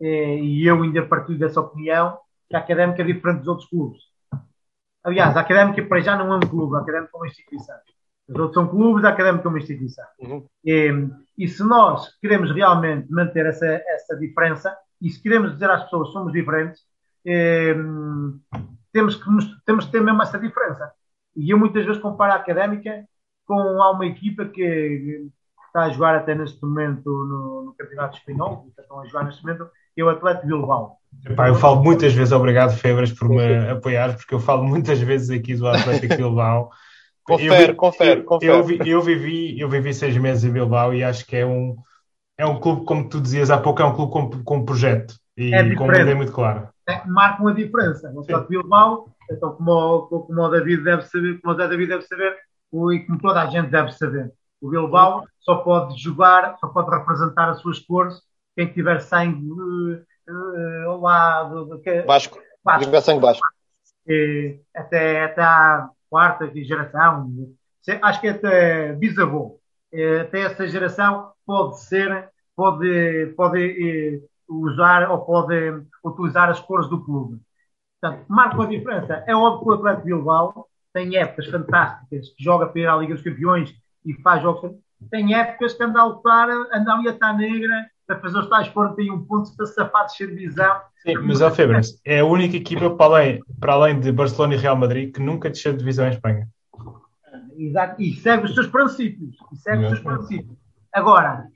eh, e eu ainda partilho dessa opinião, que a Académica é diferente dos outros clubes. Aliás, a Académica para já não é um clube, a Académica é uma instituição. Os outros são clubes, a Académica é uma instituição. Uhum. E, e, se nós queremos realmente manter essa, essa diferença, e se queremos dizer às pessoas que somos diferentes, eh, temos, que, temos que ter mesmo essa diferença. E eu muitas vezes comparo a académica com uma equipa que está a jogar até neste momento no, no Campeonato Espanhol, que estão a jogar neste momento, que é o Atlético Bilbao. Epá, eu falo muitas vezes, obrigado Febras por me apoiar, porque eu falo muitas vezes aqui do Atlético Bilbao. confere, eu, confere, confere. Eu, eu, eu, vivi, eu vivi seis meses em Bilbao e acho que é um, é um clube, como tu dizias há pouco, é um clube com, com projeto e é com uma ideia muito clara marcam a diferença. No Stade Bilbao, então, como, como o David deve saber, como o David deve saber, e como toda a gente deve saber, o Bilbao só pode jogar, só pode representar as suas cores quem tiver sangue uh, ao lado. De, Basco. Basco. Tiver sangue Basco. E, até, até a quarta geração, acho que até bisavô, até essa geração pode ser, pode, pode usar ou pode utilizar as cores do clube. Portanto, marca a diferença. É óbvio que o Atlético Bilbao tem épocas fantásticas, que joga para ir à Liga dos Campeões e faz jogos. Tem épocas que anda a lutar, anda ali a estar negra, a fazer os tais 41 pontos para safar de divisão. Sim, mas a Febras é a única equipa para além, para além de Barcelona e Real Madrid que nunca desceu de divisão em Espanha. Exato, e segue os seus princípios. E segue os seus princípios. Agora,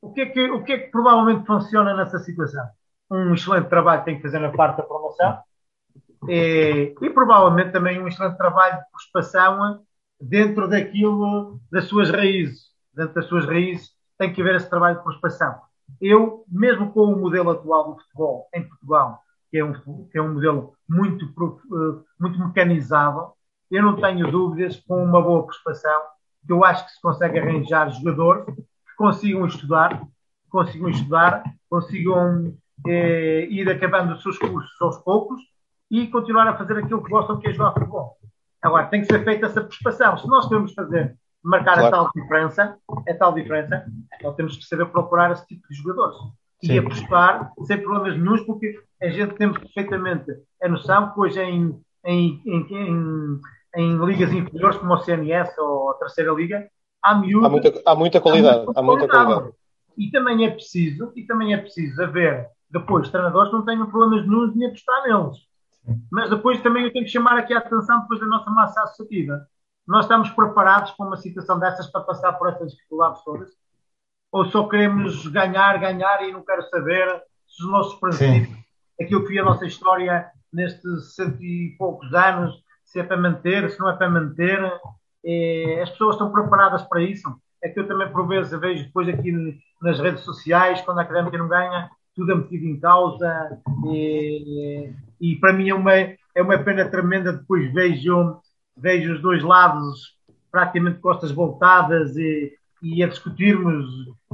o que, é que, o que é que provavelmente funciona nessa situação? Um excelente trabalho tem que fazer na parte da promoção e, e provavelmente também um excelente trabalho de prospeção dentro daquilo, das suas raízes. Dentro das suas raízes tem que haver esse trabalho de prospeção. Eu, mesmo com o modelo atual do futebol em Portugal, que é um, que é um modelo muito, eh, muito mecanizado, eu não tenho dúvidas com uma boa prospeção que eu acho que se consegue arranjar jogadores consigam estudar, consigam estudar, consigam eh, ir acabando os seus cursos aos poucos e continuar a fazer aquilo que gostam, que é jogar futebol. Agora, tem que ser feita essa prospeção. Se nós queremos fazer, marcar claro. a tal diferença, a tal diferença, então temos que saber procurar esse tipo de jogadores. Sim. E apostar sem problemas nenhums, porque a gente tem perfeitamente a noção que hoje em, em, em, em ligas inferiores, como o CNS ou a terceira liga, há, miúdos, há, muita, há muita qualidade. Há muita, qualidade. E também é preciso, e também é preciso haver depois treinadores que não tenham problemas nenhum de apostar neles. Mas depois também eu tenho que chamar aqui a atenção depois da nossa massa associativa. Nós estamos preparados para uma situação dessas para passar por essas dificuldades todas? Ou só queremos ganhar, ganhar e não quero saber se os nossos princípios, aquilo que foi a nossa história nestes cento e poucos anos, se é para manter, se não é para manter. É, as pessoas estão preparadas para isso. É que eu também, por vezes, vejo depois aqui nas redes sociais, quando a académica não ganha, tudo é metido em causa. E, e para mim é uma, é uma pena tremenda. Depois vejo, vejo os dois lados praticamente costas voltadas e, e a discutirmos,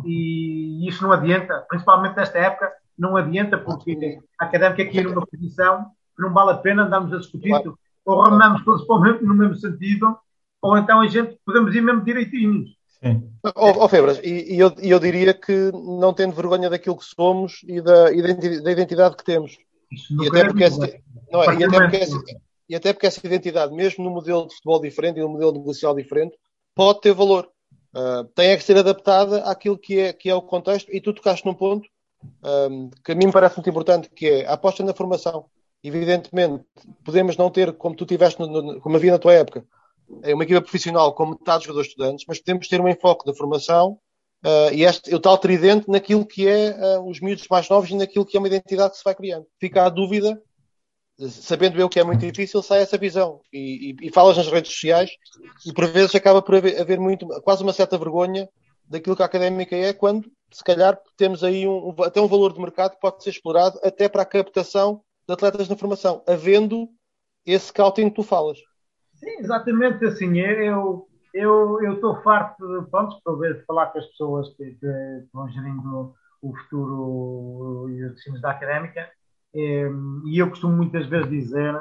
e isso não adianta, principalmente nesta época, não adianta, porque a académica aqui numa posição que não vale a pena andarmos a discutir, claro. ou remamos todos para o mesmo, no mesmo sentido, ou então a gente podemos ir mesmo direitinhos. Sim. Oh, oh Febras, e, e eu, eu, diria que não tendo vergonha daquilo que somos e da, da identidade que temos. E até, porque essa, não é, e, até porque essa, e até porque essa identidade, mesmo no modelo de futebol diferente e no modelo negocial diferente, pode ter valor. Uh, tem é que ser adaptada àquilo que é, que é o contexto, e tu tocaste num ponto um, que a mim me parece muito importante, que é a aposta na formação. Evidentemente, podemos não ter, como tu tiveste, no, no, como havia na tua época, é uma equipa profissional com metade dos jogadores estudantes, mas podemos ter um enfoque da formação uh, e este, o tal tridente naquilo que é uh, os miúdos mais novos e naquilo que é uma identidade que se vai criando. Fica a dúvida, sabendo eu que é muito difícil, sai essa visão. E, e, e falas nas redes sociais e por vezes acaba por haver, haver muito, quase uma certa vergonha daquilo que a académica é, quando se calhar temos aí um, até um valor de mercado que pode ser explorado até para a captação de atletas na formação, havendo esse scouting que tu falas. Sim, exatamente assim. Eu eu eu estou farto de pronto, para ver falar com as pessoas que, que vão gerindo o futuro e os destinos da académica. E eu costumo muitas vezes dizer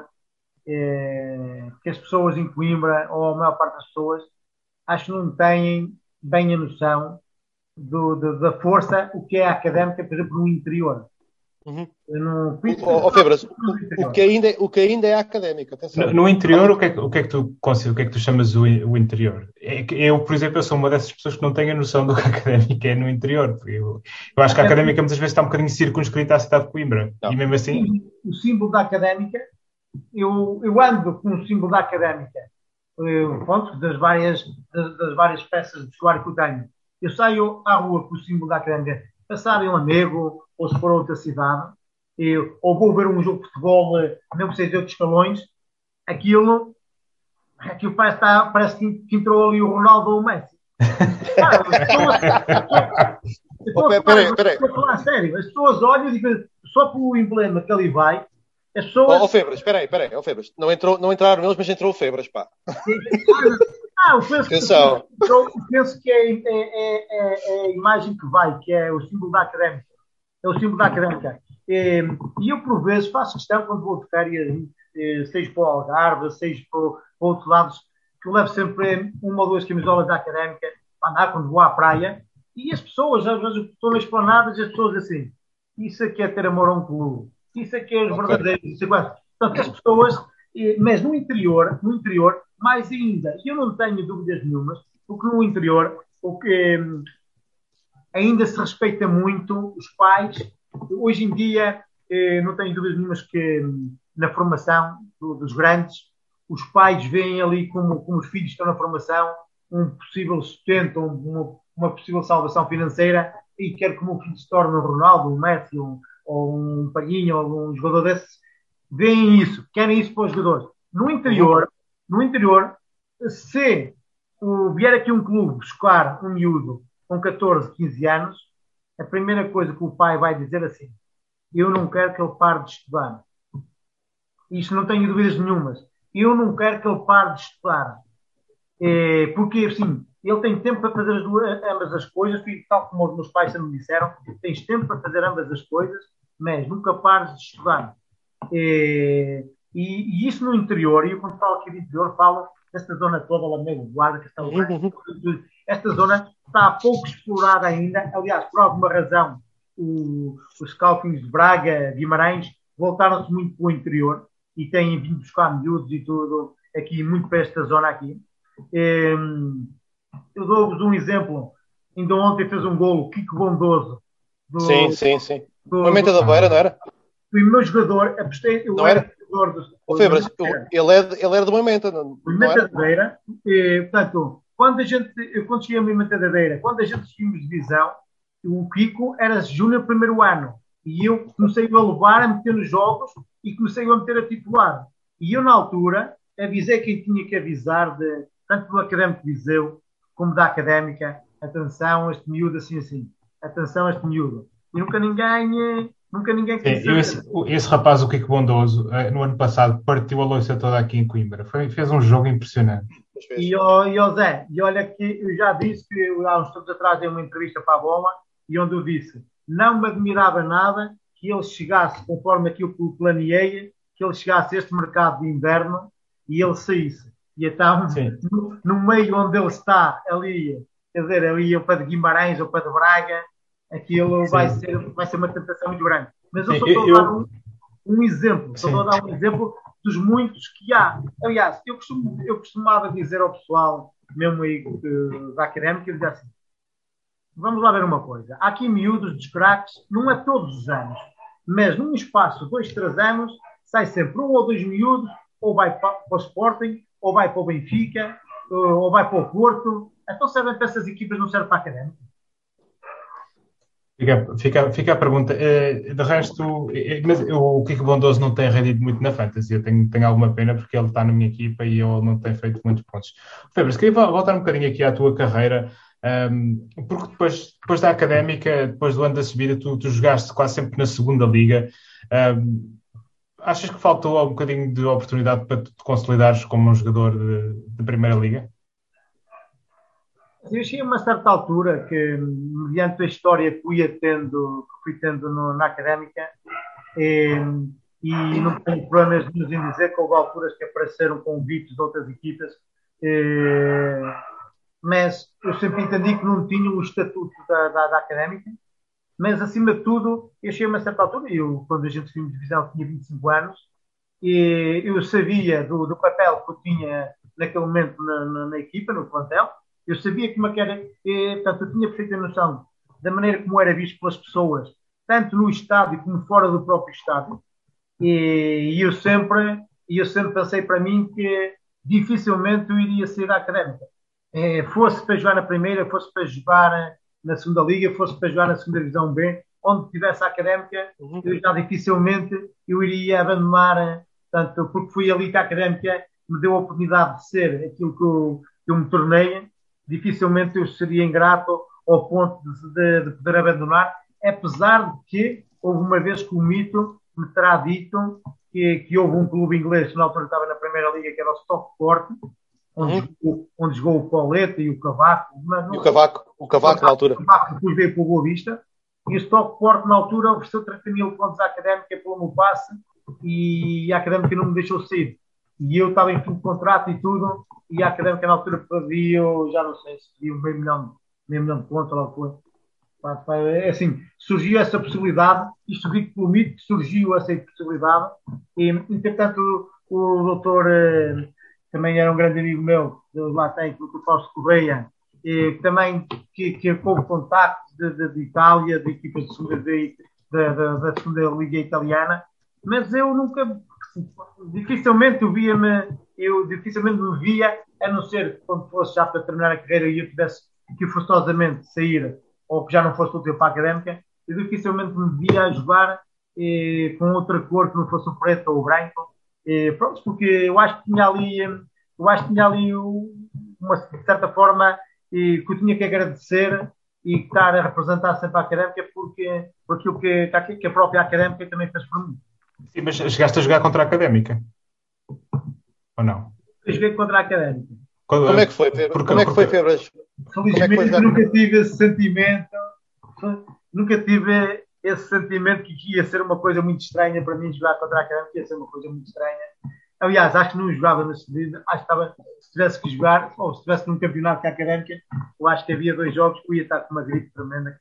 é, que as pessoas em Coimbra, ou a maior parte das pessoas, acho que não têm bem a noção do, do, da força, o que é académica, por exemplo, no interior. Uhum. No, oh, oh, Febras, o, o, que ainda, é, o que ainda é académico. No, no, interior, o que, é, o que é que tu o que é que tu chamas o, o interior? É eu, por exemplo, eu sou uma dessas pessoas que não tenho a noção do que a académica é no interior. Eu, eu acho que a académica muitas vezes está um bocadinho circunscrita à cidade de Coimbra. Não. E mesmo assim. O símbolo da académica, eu, eu ando com o símbolo da académica, eh, pronto, das várias, das, das várias peças de vestuário que eu tenho. Eu saio à rua com o símbolo da académica, passar em Lamego, ou se for a outra cidade, eu, ou vou ver um jogo de futebol, eh, mesmo que seja de outros escalões, aquilo, aquilo parece, estar, parece que, entrou ali o Ronaldo ou o Messi. Peraí, peraí. Estou a falar sério. As pessoas olham e dizem, só pelo emblema que ali vai, as pessoas. Ó, oh, Febras, espera aí, espera aí, oh, Febras. Não, entrou, não entraram eles, mas entrou o Febras, pá. Ah, eu penso Atenção. que, eu penso que é, é, é, é, a imagem que vai, que é o símbolo da académica. É o símbolo da académica. E eu, por vezes, faço questão, quando vou de férias, eh, seja para o Algarve, seja para, para outros lados, que eu levo sempre uma ou duas camisolas da académica para andar quando vou à praia. E as pessoas, às vezes, estão nas planadas, as pessoas assim, isso aqui é ter amor a um clube isso é que é os okay. verdadeiros. Isso é Portanto, as pessoas, mas no interior, no interior, mais ainda, eu não tenho dúvidas nenhumas, porque no interior, o que ainda se respeita muito os pais, hoje em dia, eh, não tenho dúvidas nenhumas que hum, na formação do, dos grandes, os pais veem ali como, como os filhos estão na formação um possível sustento, uma, uma possível salvação financeira e quer que o meu filho se torne um Ronaldo, um Messi, um, ou um Palhinha, ou um jogador desses, veem isso, querem isso para os jogadores. No interior, no interior, se vier aqui um clube buscar um miúdo com 14, 15 anos, a primeira coisa que o pai vai dizer assim: Eu não quero que ele pare de estudar. Isto não tenho dúvidas nenhumas. Eu não quero que ele pare de estudar. É, porque, assim, ele tem tempo para fazer as duas, ambas as coisas, tal como os meus pais me disseram, tens tempo para fazer ambas as coisas, mas nunca pares de estudar. E, e, e isso no interior, e eu quando falo aqui do interior, falo desta zona toda, Lamego, Guarda, Castelo Branco, uhum. esta zona está pouco explorada ainda, aliás, por alguma razão, o, os scouting de Braga, Guimarães, voltaram-se muito para o interior e têm vindo buscar miúdos e tudo aqui, muito para esta zona aqui. E, eu dou-vos um exemplo. Ainda ontem fez um gol, Kiko Bondoso. Do, sim, sim, sim. Do, Momento da Beira, não era? O meu jogador, apostei, eu, não era? O Febras, ele, é, ele era de Moimenta, Moimenta Beira. E, portanto, quando a gente, eu quando cheguei a Moimenta da Beira, quando a gente seguimos divisão, o Kiko era júnior primeiro ano. E eu comecei a levar, a meter nos jogos e comecei a meter a titular. E eu, na altura, avisei quem tinha que avisar, de, tanto do Académico de Viseu como da Académica, atenção, este miúdo assim assim, atenção, este miúdo. E nunca ninguém, nunca ninguém quis esse, esse, rapaz, o Kiko Bondoso, eh, no ano passado, partiu a louça toda aqui em Coimbra. Foi, fez um jogo impressionante. E, oh, e oh Zé, e olha que eu já disse que há uns tempos atrás dei uma entrevista para a Bola e onde eu disse não me admirava nada que ele chegasse, conforme aquilo que eu planeei, que ele chegasse a este mercado de inverno e ele saísse. E então, no, no, meio onde ele está, ali, quer dizer, ali ou para de Guimarães ou para de Braga, aquilo vai ser, vai ser uma tentação muito grande. Mas eu só estou a dar um, um exemplo, só estou a dar um exemplo dos muitos que há. Aliás, eu, costumo, eu costumava dizer ao pessoal, mesmo aí da académica, eu dizia assim: vamos lá ver uma coisa. Há aqui miúdos de craques, não é todos os anos, mas num espaço de dois, três anos, sai sempre um ou dois miúdos, ou vai para, para o Sporting, ou vai para o Benfica, ou vai para o Porto. Então servem para essas equipas, não servem para a académica. Fica, fica, fica a pergunta. Eh, de resto, eh, mas o Kiko Bondoso não tem rendido muito na Fantasy. Eu tenho, tenho alguma pena porque ele está na minha equipa e ele não tem feito muitos pontos. Febres, queria voltar um bocadinho aqui à tua carreira. Um, porque depois, depois da académica, depois do ano da subida, tu, tu jogaste quase sempre na segunda liga. Um, achas que faltou um bocadinho de oportunidade para te consolidares como um jogador de, de primeira liga? Eu cheguei a uma certa altura que, mediante a história que fui tendo, que fui tendo no, na académica, e, não tenho problemas de nos dizer que houve alturas que apareceram convites de outras equipas. Mas eu sempre entendi que não tinham o estatuto da, da, da académica, mas acima de tudo, eu cheguei a uma certa altura, eu, quando a gente subiu de divisão, tinha 25 anos, e eu sabia do, do papel que eu tinha naquele momento na, na, na equipa, no plantel, eu sabia como que era, e, portanto, eu tinha perfeita noção da maneira como era visto pelas pessoas, tanto no estádio como fora do próprio estádio, e, eu sempre, eu sempre pensei para mim que dificilmente eu iria sair da académica é, fosse para jogar na primeira, fosse para jogar na segunda liga, fosse para jogar na segunda divisão B, onde tivesse a académica, uhum. eu já dificilmente eu iria abandonar, tanto porque fui ali que a académica me deu a oportunidade de ser aquilo que eu, que eu me tornei, dificilmente eu seria ingrato ao ponto de, de, de, poder abandonar, apesar de que houve uma vez que o mito me terá dito que, que houve um clube inglês que na altura estava na primeira liga, que era o Stockport, onde, uhum. jogou, onde jogou o Pauleta e o Cavaco. Mas não, e o Cavaco, o Cavaco na altura. O Cavaco depois veio para o Boa Vista. E o Stockport, na altura, ofereceu 30 mil pontos à Académica pelo meu passe e a Académica não me deixou sair. E eu estava em fim de contrato e tudo, e a Académica na altura pedia, já não sei se pedia meio milhão, meio milhão de pontos, lá foi. É assim, surgiu essa possibilidade, isto digo pelo mito que surgiu essa possibilidade, e entretanto o, o doutor eh, também era um grande amigo meu, lá tem, o Fausto Correia, que também que, que houve contactos de, de, de, Itália, de equipas de segunda, de, da segunda Liga Italiana, mas eu nunca, dificilmente via-me, eu dificilmente me via, a não ser quando fosse já para terminar a carreira e eu tivesse que forçosamente sair, ou que já não fosse útil para a académica, eu dificilmente me via a jogar eh, com outra cor que não fosse o preto ou o branco, e, pronto, porque eu acho que tinha ali, eu acho que tinha ali uma de certa forma e, que eu tinha que agradecer e estar a representar sempre a académica porque, por aquilo que, que a própria académica também fez por mim. Sim, mas chegaste a jogar contra a académica? Ou não? Eu joguei contra a académica. Como é que foi, Pedro? Porque, como é que foi, Pedro? Felizmente é nunca tive esse sentimento, nunca tive esse sentimento que ia ser uma coisa muito estranha para mim jogar contra a Académica, ia ser uma coisa muito estranha. Aliás, acho que não jogava na subida, acho que estava, se tivesse que jogar, ou se estivesse num campeonato a Académica, eu acho que havia dois jogos que eu ia estar com uma gripe tremenda.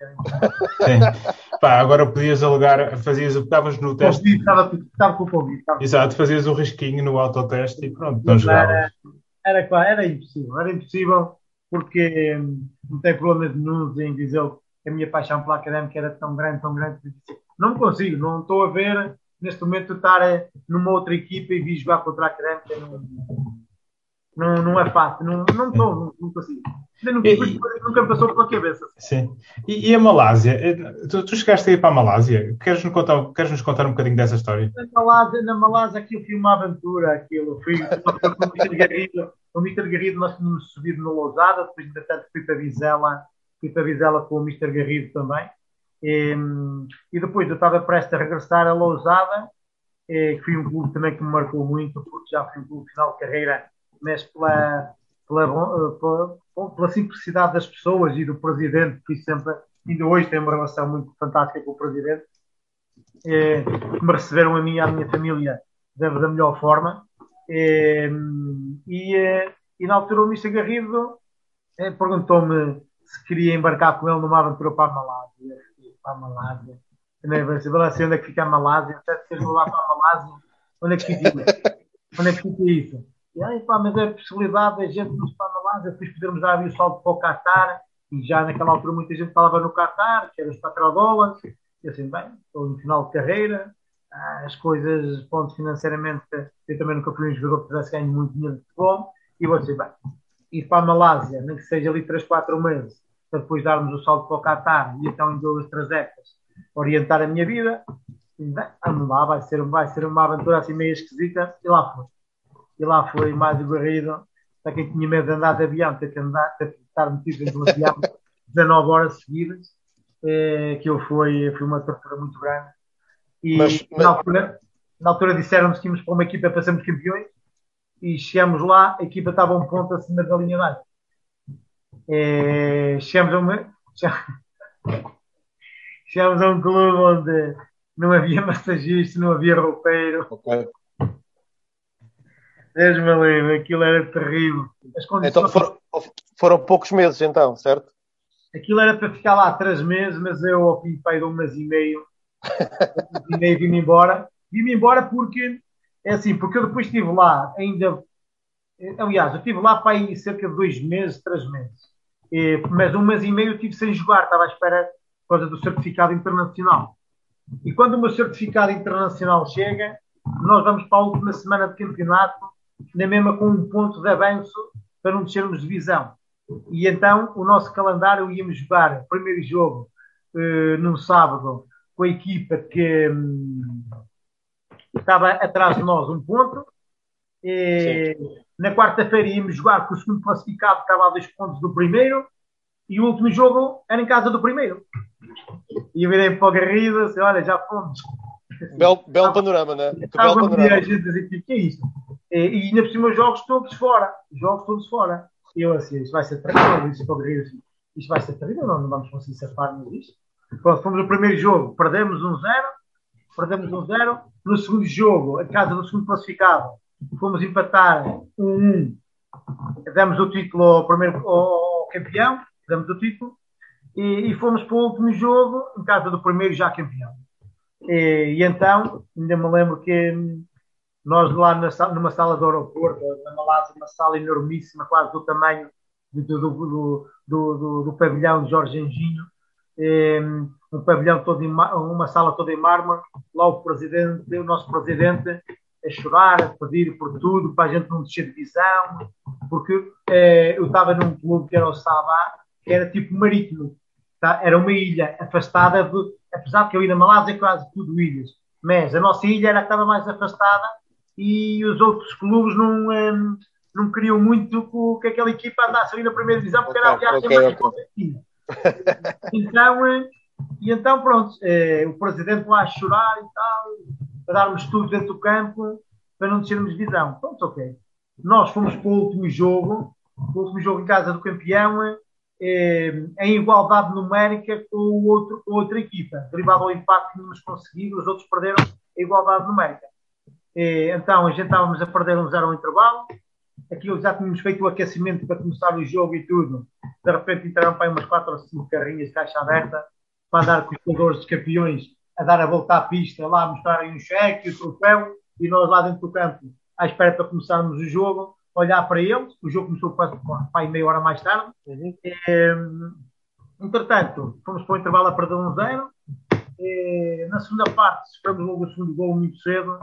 Pá, agora podias alugar, fazias, estavas no teste. Estava, estava com o Covid. Exato, fazias o um risquinho no autoteste e pronto, não jogavas. Era, era, era impossível, era impossível porque hum, não tem problema nenhum em dizer a minha paixão pela académica era tão grande, tão grande. Não consigo, não estou a ver, neste momento estar numa outra equipa e vir jogar contra a Crântia não, não, não é fácil, não estou, não, não, não consigo. Nunca, e, nunca passou pela cabeça. Sim. E, e a Malásia? Eh, tu, tu, chegaste a ir para a Malásia? Queres-nos contar, queres -nos contar um bocadinho dessa história? Na Malásia, na Malásia aquilo foi uma aventura. Aquilo. Fui com o Mr. Garrido. O Mr. Garrido nós tínhamos subido no Lousada, depois entretanto fui para Vizela, fui para Vizela com o Mr. Garrido também. E, e depois eu estava prestes a regressar a Lousada, que foi um clube também que me marcou muito, porque já foi um clube final de carreira, mas pela, pela, pela pela simplicidade das pessoas e do presidente, que sempre, ainda hoje tem uma relação muito fantástica com o presidente, que me receberam a mim e à minha família da, da melhor forma. E, e, na altura o Mr. Garrido é, perguntou-me se queria embarcar com ele numa aventura para a Malásia. Para a Malásia. Também vai assim onde é que fica a Malásia. Até se queres lá para a Malásia, onde é que fica? Onde é que fica isso? E aí, pá, mas é a possibilidade da gente nos para a Malásia, depois podermos dar o salto para o Qatar, e já naquela altura muita gente falava no Qatar, que era os petrodólares, e assim, bem, estou no final de carreira, ah, as coisas, ponto financeiramente, eu também nunca fui um jogador que tivesse ganho muito dinheiro de futebol, e vou dizer, bem, ir para a Malásia, nem que seja ali 3, 4 meses, para depois darmos o salto para o Qatar, e então em duas trajetas, orientar a minha vida, vamos lá, vai ser, vai ser uma aventura assim meio esquisita, e lá foi e lá foi mais aguerrido. Para quem tinha medo de andar de avião, ter que andar, ter que estar metido dentro do avião 19 horas seguidas, é, que eu fui, foi uma tortura muito grande. E mas, mas... Na, altura, na altura disseram-nos que íamos para uma equipa para sermos campeões e chegamos lá, a equipa estava um ponto acima da linha d'água. É, chegamos a uma. Chegamos a um clube onde não havia massagista, não havia roupeiro. Okay. Deus me livre, aquilo era terrível. Condições... Então foram, foram, poucos meses, então, certo? Aquilo era para ficar lá três meses, mas eu, ao fim de um mês e meio, um e meio vim-me embora. Vim-me embora porque, é assim, porque eu depois estive lá ainda. Aliás, eu estive lá para aí cerca de dois meses, três meses. E, mas um mês e meio eu estive sem jogar, estava à espera por causa do certificado internacional. E quando o meu certificado internacional chega, nós vamos para a última semana de campeonato na mesma com um ponto de avanço para não descermos de divisão. E então o nosso calendário íamos jogar primeiro jogo uh, num sábado com a equipa que um, estava atrás de nós um ponto. E, na quarta-feira íamos jogar com o segundo classificado que estava a dois pontos do primeiro e o último jogo era em casa do primeiro. E eu virei para o Garrido assim, olha, já fomos. Belo, belo panorama, né? Belo panorama. a gente dizer, que é isto? E, ainda por cima os jogos todos fora. Jogos todos fora. E eu assim, isto vai ser terrível. Disse para o Guerreiro assim, isto vai ser terrível, não, não vamos conseguir safar-nos disto. Quando fomos no primeiro jogo, perdemos um zero. Perdemos um zero. No segundo jogo, a casa do segundo classificado, fomos empatar um um. Demos o título ao primeiro ao campeão. Demos o título. E, e, fomos para o último jogo, em casa do primeiro já campeão. E, e então, ainda me lembro que nós lá na, numa sala do aeroporto, na Malásia, uma sala enormíssima, quase do tamanho do, do, do, do, do pavilhão de Jorge Anjinho, um pavilhão todo em, uma sala toda em mármore, lá o presidente, o nosso presidente, a chorar, a pedir por tudo, para a gente não descer de visão, porque eh, eu estava num clube que era o Sabá, que era tipo marítimo, tá? era uma ilha afastada, de, apesar de que eu ia na Malásia quase tudo ilhas, mas a nossa ilha era que estava mais afastada e os outros clubes não, um, não queriam muito que aquela equipa andasse ali na primeira divisão porque okay, era a viagem okay, mais okay. então, eh, e então pronto, eh, o presidente lá a chorar e tal, para darmos tudo dentro do campo para não descermos divisão. Pronto, ok. Nós fomos para o último jogo, o último jogo em casa do campeão, eh, em igualdade numérica com o outro, outra equipa. Derivado ao empate que tínhamos conseguido, os outros perderam a igualdade numérica. E, então, a gente estávamos a perder um zero ao intervalo. Aquilo já tínhamos feito o aquecimento para começar o jogo e tudo. De repente entraram para aí umas 4 ou 5 carrinhas de caixa aberta para andar com os jogadores dos campeões a dar a volta à pista, lá a mostrarem um cheque, o troféu, e nós lá dentro do campo, à espera para começarmos o jogo, olhar para eles. O jogo começou quase para meia hora mais tarde. Uhum. E, entretanto, fomos para o intervalo a perder um zero. E, na segunda parte, sofremos logo o segundo gol muito cedo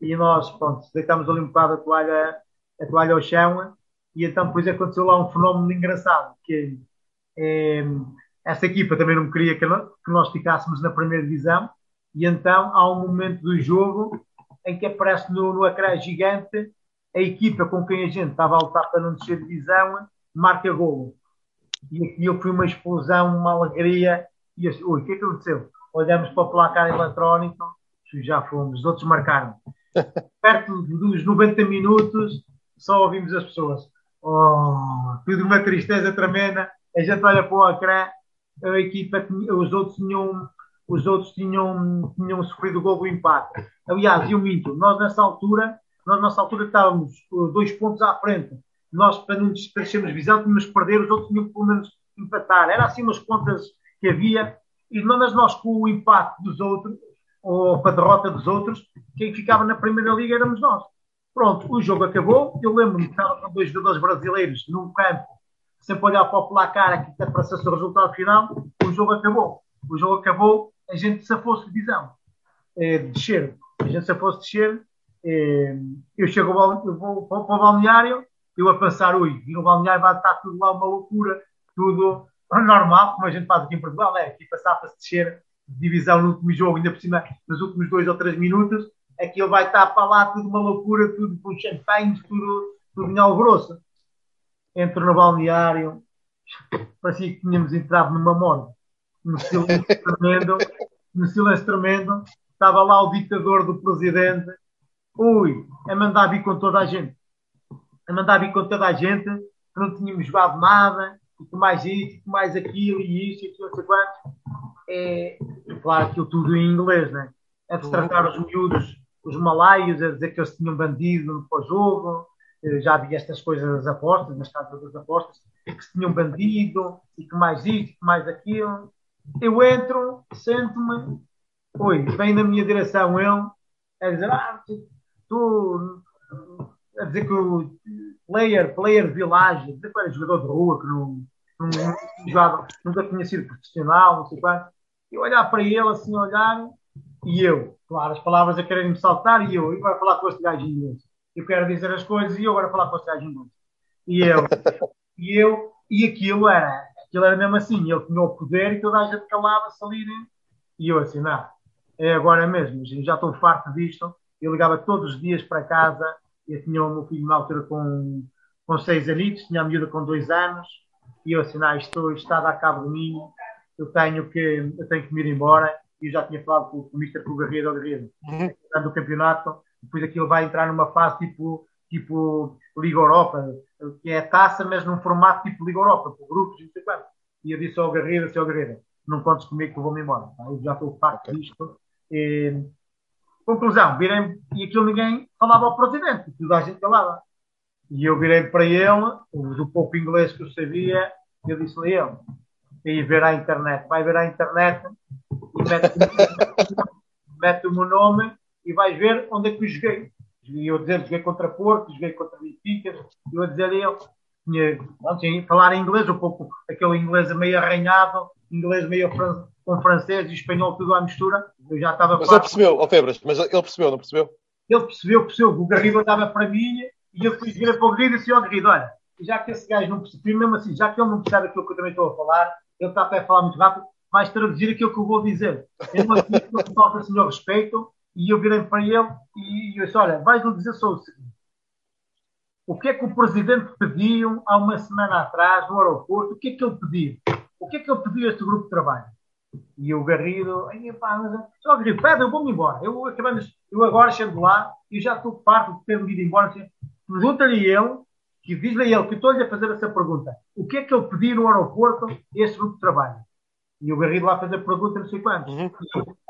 e nós, pronto, deitámos ali um bocado a toalha, a toalha ao chão e então depois aconteceu lá um fenómeno engraçado, que é, essa equipa também não queria que nós ficássemos na primeira divisão e então há um momento do jogo em que aparece no, no ecrã gigante a equipa com quem a gente estava a lutar para não descer de divisão marca golo. E aquilo foi uma explosão, uma alegria. E assim, ui, o que é que aconteceu? Olhamos para o placar eletrónico, já fomos, os outros marcaram. Perto dos 90 minutos, só ouvimos as pessoas. Oh, tudo uma tristeza tremenda. A gente olha para o ecrã, a equipa, os outros tinham os outros tinham, tinham sofrido o gol do empate. Aliás, eu minto, nós nessa altura, nós nessa altura estávamos uh, dois pontos à frente. Nós, para não descrescermos visão, tínhamos que perder, os outros tinham que pelo menos empatar. Era assim umas contas que havia, e mas nós com o empate dos outros, ou com a derrota dos outros, quem ficava na Primeira Liga éramos nós. Pronto, o jogo acabou. Eu lembro-me que estava com dois jogadores brasileiros num campo, sempre olhar para o placar aqui para ser o resultado final. O jogo acabou. O jogo acabou a gente se fosse divisão, é, descer, a gente se fosse descer, é, eu chego ao, eu vou para o balneário, eu a pensar, ui, e no balneário vai estar tudo lá uma loucura, tudo normal, como a gente faz aqui em Portugal, é, aqui passar para se descer divisão no último jogo, ainda por cima, nos últimos dois ou três minutos, aquilo vai estar para lá tudo uma loucura, tudo com champanhe, tudo, tudo em alvoroço. Entro no balneário, parecia que tínhamos entrado numa morte no silêncio tremendo, no silêncio tremendo, estava lá o ditador do presidente, ui, a mandar vir com toda a gente, a mandar vir com toda a gente, que não tínhamos jogado nada, e que mais isso, e que mais aquilo, e isso, e aquilo, não sei quanto. É, claro, aquilo tudo em inglês, né? A tratar os miúdos, os malaios, a dizer que eles tinham bandido no pós-jogo, já havia estas coisas das apostas, nas casas das apostas, que se tinham bandido, e que mais isto, que mais aquilo. Eu entro, sento-me, oi, vem na minha direção ele, a dizer, ah, tu, a dizer que o player, player village, dizer que era jogador de rua, que não, não, jogava, nunca tinha sido profissional, não sei quanto. E olhar para ele, assim, olhar, e eu, claro, as palavras a quererem me saltar, e eu, e agora falar com este gajo. Eu quero dizer as coisas e eu agora falar com este gajo em inglês. E eu, e eu, e aquilo era, aquilo era mesmo assim, ele tinha o poder e toda a gente calava-se ali. Né? E eu assim, não, é agora mesmo, já estou farto disto. Eu ligava todos os dias para casa, eu tinha o meu filho na altura com, com seis anos, tinha a miúda com dois anos, e eu assim, não, isto, está a dar cabo de mim, eu tenho que, eu tenho que me ir embora. E eu já tinha falado com, com o Mr. com o Garrido, o Garrido, uhum. do campeonato, depois aquilo vai entrar numa fase tipo tipo Liga Europa, que é a taça, mas num formato tipo Liga Europa, por grupos e não sei quanto. E eu disse ao Garrido, ao Garrido, não contes comigo que eu vou-me embora. Tá? Eu já estou farto okay. disto. E, conclusão, virei e aquilo ninguém falava ao presidente, toda a gente falava. E eu virei para ele, do pouco inglês que eu sabia, eu disse-lhe ele, e ver à internet, vai ver à internet e mete, mete o meu nome e vais ver onde é que eu joguei. E eu dizer, joguei contra Porto, joguei contra Benfica, e eu a dizer ele, tinha, falar inglês, um pouco aquele inglês meio arranhado, inglês meio fran com francês e espanhol tudo à mistura, eu já estava Mas ele percebeu, ó oh, Febras, mas ele percebeu, não percebeu? Ele percebeu, percebeu, o Garrido andava para mim e eu fui vir para o Garrido e disse, ó oh, Garrido, olha, já que esse gajo não percebe, mesmo assim, já que ele não percebe aquilo que eu também estou a falar, ele está até a falar muito rápido, vais traduzir aquilo que eu vou dizer. Eu não admito que ele falta assim ao respeito, e eu virei para ele e eu disse: Olha, vais-lhe dizer só o seguinte: o que é que o presidente pediu há uma semana atrás no aeroporto? O que é que ele pediu? O que é que ele pediu a este grupo de trabalho? E o Garrido, pá, mas, só Garrido, pede, eu vou-me embora. Eu, eu agora chego lá e já estou farto de ter-me ido embora. Assim, Pergunta-lhe ele, que diz-lhe ele, que estou-lhe a fazer essa pergunta: o que é que ele pediu no aeroporto a este grupo de trabalho? E o Garrido lá fez a pergunta, não sei quantos. Uhum.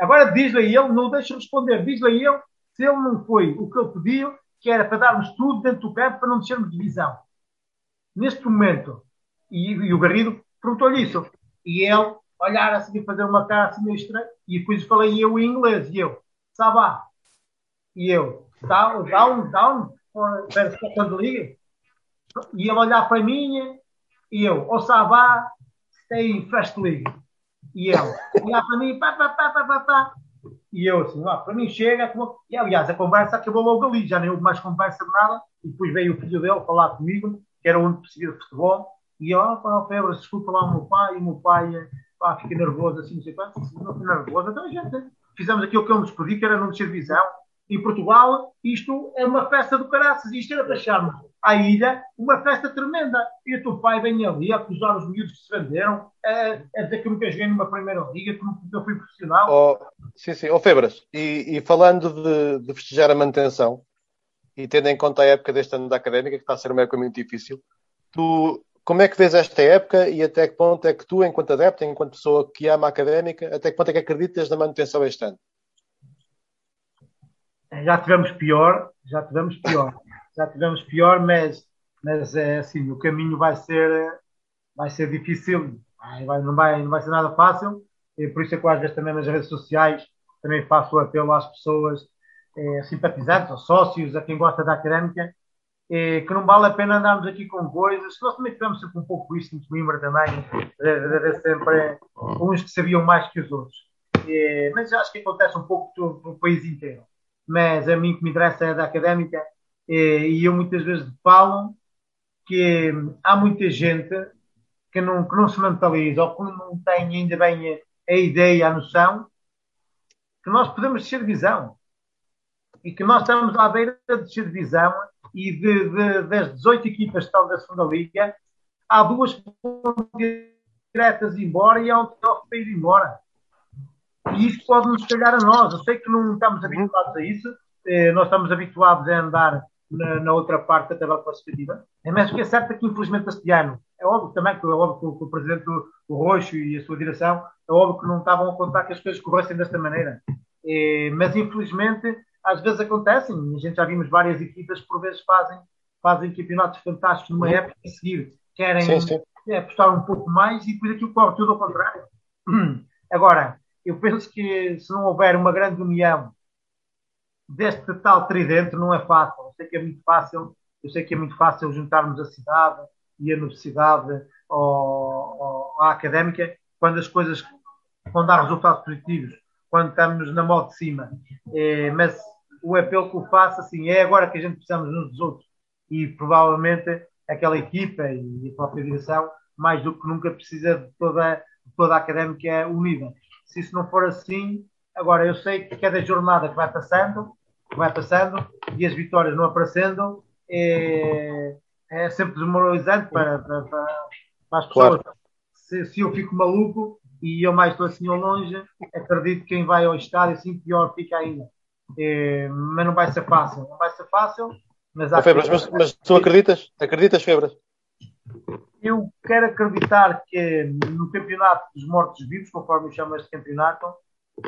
Agora diz-lhe a ele, não o deixa responder, diz-lhe a ele se ele não foi o que ele pediu, que era para darmos tudo dentro do campo para não descermos de divisão. Neste momento, e, e o Garrido perguntou-lhe isso. E ele olhar assim, fazer uma cara assim meio estranha, e depois falei eu em inglês, e eu, Sabá. E eu, down, down, down, the second league. E ele olhar para mim, e eu, o Sabá, stay in first league. E ele, olhar para mim, pá, pá, pá, pá, pá, pá. E eu assim, ah, para mim chega. E aliás, a conversa acabou logo ali, já nem houve mais conversa de nada. E depois veio o filho dele falar comigo, que era o único perseguido de futebol. E eu, ah, pá, Febre, desculpa lá o meu pai. E o meu pai, pá, fica nervoso assim, não sei quanto. Não fica nervoso. Então gente fizemos aquilo que eu me despedi, que era não descer visão. Em Portugal, isto é uma festa do caraças. Isto era para acharmos à ilha uma festa tremenda. E o teu pai vem ali a acusar os miúdos que se venderam, a, a dizer que nunca joguei numa primeira liga, que nunca fui profissional. Oh, sim, sim. Ó oh, Febras, e, e, falando de, de, festejar a manutenção, e tendo em conta a época deste ano da académica, que está a ser uma época muito difícil, tu como é que vês esta época e até que ponto é que tu, enquanto adepto, enquanto pessoa que ama a académica, até que ponto é que acreditas na manutenção este ano? Já tivemos pior, já tivemos pior já tivemos pior, mas, mas é assim, o caminho vai ser, vai ser difícil, vai, não, vai, não vai ser nada fácil, e por isso é que às vezes também nas redes sociais também faço apelo às pessoas é, simpatizantes, aos sócios, a quem gosta da académica, é, que não vale a pena andarmos aqui com coisas, nós também tivemos sempre um pouco isso em Coimbra também, de, sempre uns que sabiam mais que os outros. É, mas acho que acontece um pouco no país inteiro. Mas a mim que me interessa é da académica, e eu muitas vezes falo que há muita gente que não, que não se mentaliza ou que não tem ainda bem a, a ideia, a noção que nós podemos de visão. E que nós estamos à beira de de visão e de, de, das 18 equipas que estão da segunda liga há duas que vão diretas embora e há um que ir embora. E isso pode nos calhar a nós. Eu sei que não estamos habituados a isso. Eh, nós estamos habituados a andar na, na, outra parte da tabela classificativa. É, mas o que é certo é que, infelizmente, este ano, é óbvio também que, é óbvio que o, presidente o Roxo e a sua direção, é óbvio que não estavam a contar que as coisas corressem desta maneira. É, mas, infelizmente, às vezes acontecem. A gente já vimos várias equipas que, por vezes, fazem, fazem campeonatos fantásticos numa uhum. época a seguir. Querem sim, sim. É, apostar um pouco mais e depois aquilo corre tudo ao contrário. Agora, eu penso que se não houver uma grande união deste tal tridente não é fácil. Eu sei que é muito fácil, eu sei que é muito fácil juntarmos a cidade e a universidade ou, à académica quando as coisas vão dar resultados positivos, quando estamos na moda de cima. É, mas o apelo que eu faço assim, é agora que a gente precisamos uns dos outros e provavelmente aquela equipa e a própria direção, mais do que nunca, precisa de toda, de toda a académica unida. Se isso não for assim, agora eu sei que cada jornada que vai passando vai passando e as vitórias não aparecendo, é, é sempre desmoralizante para, para, para as pessoas. Claro. Se, se, eu fico maluco e eu mais estou assim ao longe, acredito que quem vai ao estádio assim pior fica ainda. É, mas não vai ser fácil, não vai ser fácil. Mas, há Febras, mas, mas tu acreditas? Acreditas, Febras? Eu quero acreditar que no campeonato dos mortos-vivos, conforme chama este campeonato,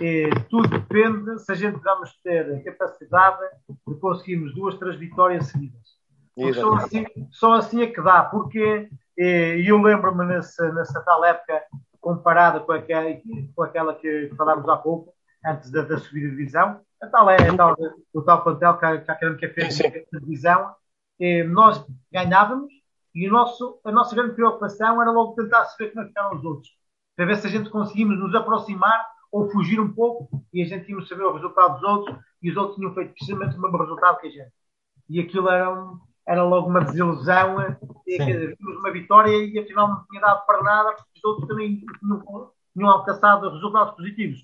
é, tudo depende se a gente vamos ter a capacidade de conseguirmos duas, três vitórias seguidas. Só assim, só assim é que dá, porque é, eu lembro-me nessa, nessa tal época comparada com aquela, com aquela que falámos há pouco, antes da, da subida de divisão, a tal é a tal, o tal plantel que a, que a Académica fez na divisão, é, nós ganhávamos e o nosso, a nossa grande preocupação era logo tentar saber como é ficaram os outros, para ver se a gente conseguimos nos aproximar ou fugir um pouco e a gente tinha saber o resultado dos outros e os outros tinham feito precisamente o mesmo resultado que a gente. E aquilo era, um, era logo uma desilusão, vimos uma vitória e afinal não tinha dado para nada porque os outros também tinham, tinham alcançado resultados positivos.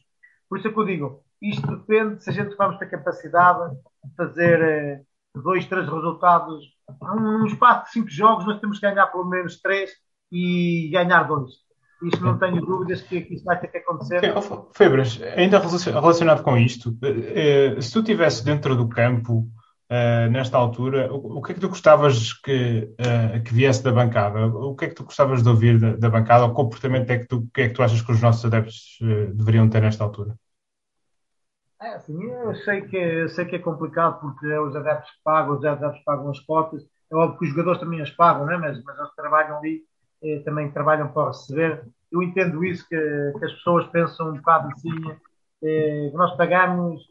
Por isso é que eu digo, isto depende se a gente vamos ter capacidade de fazer eh, dois, três resultados. Num espaço de cinco jogos, nós temos que ganhar pelo menos três e ganhar dois. Isto não tenho dúvidas que, que isso vai ter que acontecer. Febras, ainda relacionado com isto, eh, se tu estivesse dentro do campo eh, nesta altura, o que é que tu gostavas que, eh, que viesse da bancada? O que é que tu gostavas de ouvir da, da bancada? O comportamento é que tu, que é que tu achas que os nossos adeptos deveriam ter nesta altura? É, assim, eu sei que, eu sei que é complicado porque é os adeptos pagam, os adeptos pagam as cotas. É óbvio que os jogadores também as pagam, né? mas, mas eles trabalham ali eh, também trabalham para receber. Eu entendo isso, que, que as pessoas pensam um bocado assim, eh, nós pagamos,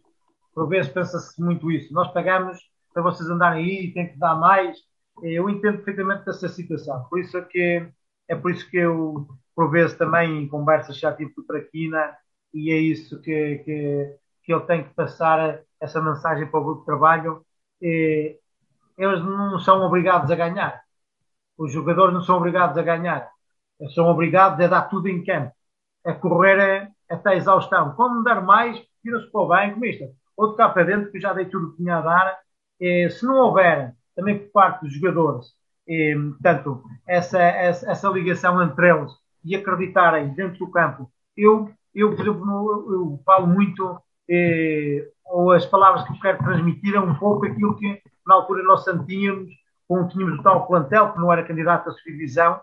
por vezes pensa-se muito isso, nós pagamos para vocês andarem aí, tem que dar mais. Eh, eu entendo perfeitamente essa situação, por isso é que é por isso que eu, por vezes também em conversas já tive com o Traquina, e é isso que, que, que ele tem que passar essa mensagem para o grupo de trabalho. Eles não são obrigados a ganhar. Os jogadores não são obrigados a ganhar. São obrigados a dar tudo em campo, a correr até a exaustão. Quando dar mais, tira-se para o banco, mister. Outro cá para dentro, que já dei tudo o que tinha a dar. E, se não houver, também por parte dos jogadores, e, portanto, essa, essa, essa ligação entre eles e acreditarem dentro do campo, eu, eu por exemplo, eu falo muito, ou as palavras que eu quero transmitir é um pouco aquilo que na altura nós sentíamos, como tínhamos o tal plantel, que não era candidato a subdivisão,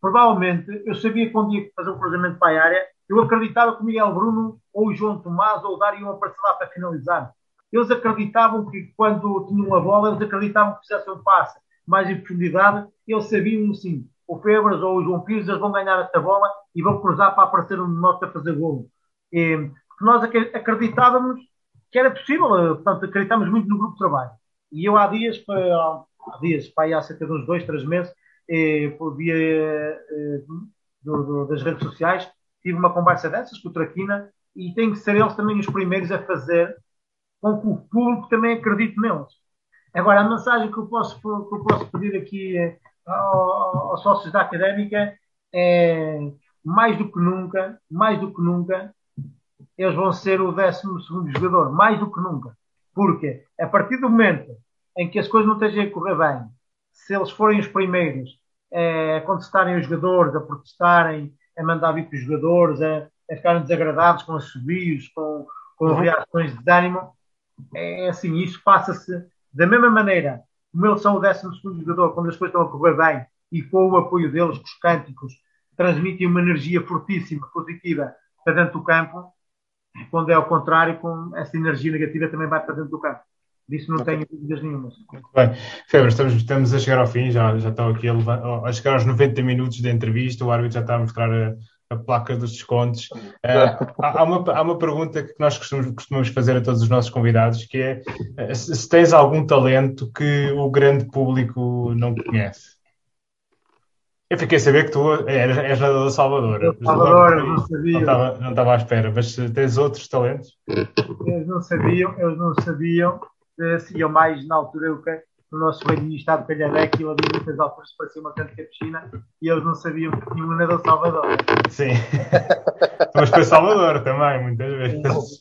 provavelmente eu sabia que quando ia fazer um cruzamento para a área, eu acreditava que o Miguel Bruno ou o João Tomás ou o Dário iam aparecer lá para finalizar. Eles acreditavam que quando tinham a bola, eles acreditavam que fizessem um passe mais em profundidade, eles sabiam sim, o Febras ou o João Pires eles vão ganhar esta bola e vão cruzar para aparecer um nosso a fazer golo. E, nós acreditávamos que era possível, eh, portanto, acreditávamos muito no grupo de trabalho. E eu há dias, há dias, há cerca de uns dois, três meses, eh, por via eh, do, do, das redes sociais, tive uma conversa dessas com o Traquina e tem que ser eles também os primeiros a fazer com que o público também acredite neles. Agora, a mensagem que eu posso, que eu posso pedir aqui eh, aos sócios da Académica é mais do que nunca, mais do que nunca, eles vão ser o 12 jogador, mais do que nunca. Porque a partir do momento em que as coisas não estejam a correr bem, se eles forem os primeiros a contestarem os jogadores, a protestarem, a mandar vir para os jogadores, a, a ficarem desagradados com assobios, com, com uhum. reações de desânimo, é assim, isso passa-se da mesma maneira como eles são o 12 jogador, quando as coisas estão a correr bem e com o apoio deles, com os cânticos, transmitem uma energia fortíssima, positiva para dentro do campo, quando é ao contrário, com essa energia negativa também vai para dentro do campo. Disso não tenho dúvidas nenhumas. Muito bem. Febre, estamos, estamos a chegar ao fim, já, já estão aqui a, levar, a chegar aos 90 minutos de entrevista, o árbitro já está a mostrar a, a placa dos descontos. Uh, há, uma, há uma pergunta que nós costumamos, costumamos, fazer a todos os nossos convidados, que é eh, se, se tens algum talento que o grande público não conhece. Eu fiquei a saber que tu eras, és da Salvador. Salvador, não sabia. Não estava, não estava à espera, mas tens outros talentos? Eles não sabiam, eles não sabiam. Seguiam mais na altura que, o nosso velhinho estado de Calhadeque e ele havia muitas alturas parecia uma grande piscina e eles não sabiam que tinha uma da Salvador. Sim. mas foi Salvador também, muitas vezes.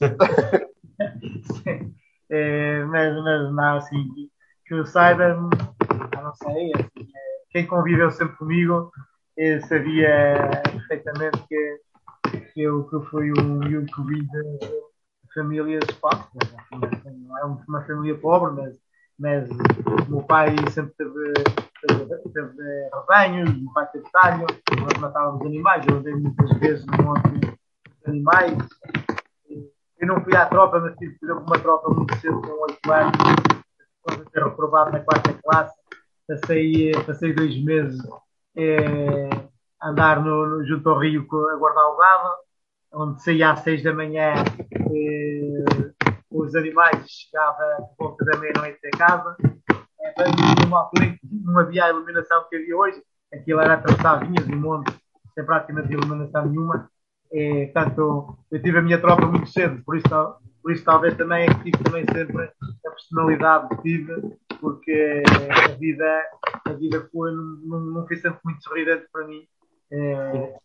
Sim. É, mas, mas não, assim, que eu saiba, não sei, assim, é, quem conviveu sempre comigo eh, sabia perfeitamente que, que, eu, que eu fui que vim de famílias pá, não é uma família pobre, mas, mas o meu pai sempre teve, teve, teve rebanhos, o meu pai teve talho, nós matávamos animais, eu andei muitas vezes no monte de animais. Eu não fui à tropa, mas tive, por exemplo, uma tropa muito cedo, com 8 anos, depois de ter reprovado na quarta classe passei, passei dois meses é, a andar no, no, junto ao rio a guardar o gado, onde saía às seis da manhã é, os animais chegava por volta da meia-noite em casa. É, numa altura em que não havia a iluminação que havia hoje, aquilo era atravessar vinhas no monte, sem praticamente iluminação nenhuma. É, portanto, eu tive a minha tropa muito cedo, por isso, por isso talvez também é que tive também sempre a personalidade que tive porque a vida, a vida foi, não, não foi sempre muito sorridente para mim. É,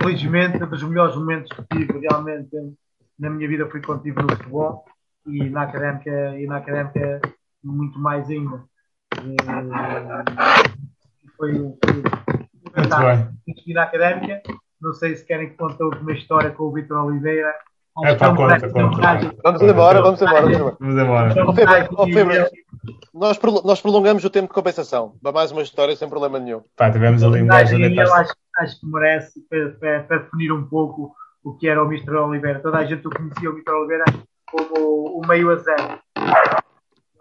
felizmente, um dos melhores momentos que tive realmente na minha vida foi quando estive no futebol e na académica, e na académica muito mais ainda. É, foi, foi muito na académica. Não sei se querem que conte uma história com o Vitor Oliveira. É, pá, conta, conta. Vamos embora, vamos embora. Vamos embora. Nós, nós prolongamos o tempo de compensação. Para mais uma história sem problema nenhum. Pá, tivemos ali um gajo Eu acho, acho que merece para, para, para, definir um pouco o que era o Mr. Oliveira. Toda a gente o conhecia o Mr. Oliveira como o, meio a zero.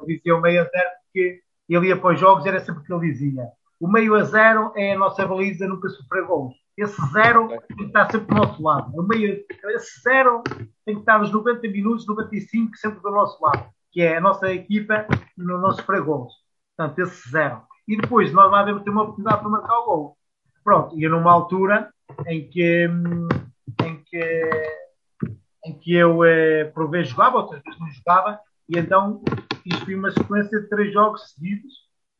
Ele dizia o meio a zero porque ele ia para os jogos, era sempre o que ele dizia. O meio a zero é a nossa baliza, nunca sofreu gols. Esse zero tem que estar sempre do nosso lado. O meio, esse zero tem que estar nos 90 minutos, 95, sempre do nosso lado que é a nossa equipa no nosso fregoso. Portanto, esse zero. E depois nós lá devemos ter uma oportunidade para marcar o gol. Pronto, e numa altura em que, em que, em que eu eh, por vez jogava, outras vezes não jogava, e então isto foi uma sequência de três jogos seguidos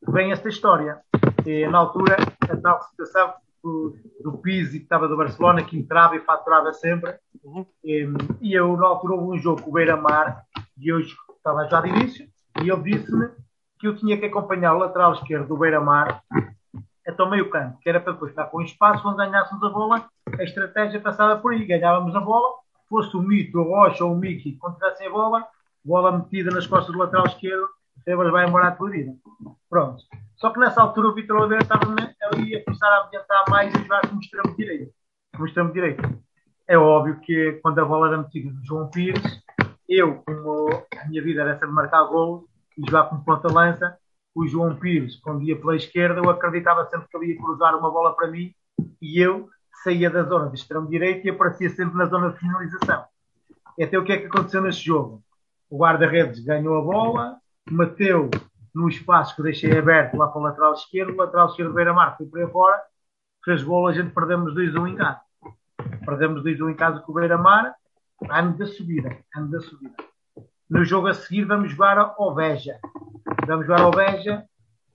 que vem esta história. E, na altura, a tal situação do, do Pizzi, que estava do Barcelona, que entrava e faturava sempre, uhum. e, e, eu, na altura, houve um jogo com o Beira-Mar, e hoje estava já de início, e ele disse-me que eu tinha que acompanhar o lateral esquerdo do Beira-Mar até o meio campo, que era para depois estar com espaço, quando ganhássemos a bola, a estratégia passava por aí, ganhávamos a bola, fosse o Mito, o Rocha ou o Miki, quando tivessem a bola, bola metida nas costas do lateral esquerdo, o vai embora vida. Pronto. Só que nessa altura o Vitor Oliveira estava ali a começar a adiantar mais e jogar como extremo direito. Extremo direito. É óbvio que quando a bola era metida do João Pires, eu, como a minha vida era sempre marcar gol e jogar como ponta-lança, o João Pires, quando ia pela esquerda, eu acreditava sempre que ele ia cruzar uma bola para mim e eu saía da zona de extremo direito e aparecia sempre na zona de finalização. Até o que é que aconteceu nesse jogo? O guarda-redes ganhou a bola, meteu no espaço que deixei aberto lá para o lateral esquerdo, o lateral esquerdo Beira-Mar foi para fora, fez gol, a gente perdemos 2-1 em casa. Perdemos 2-1 em casa com o Beira-Mar, ano da subida, ano da subida. No jogo a seguir vamos jogar ao Veja. Vamos jogar ao Veja.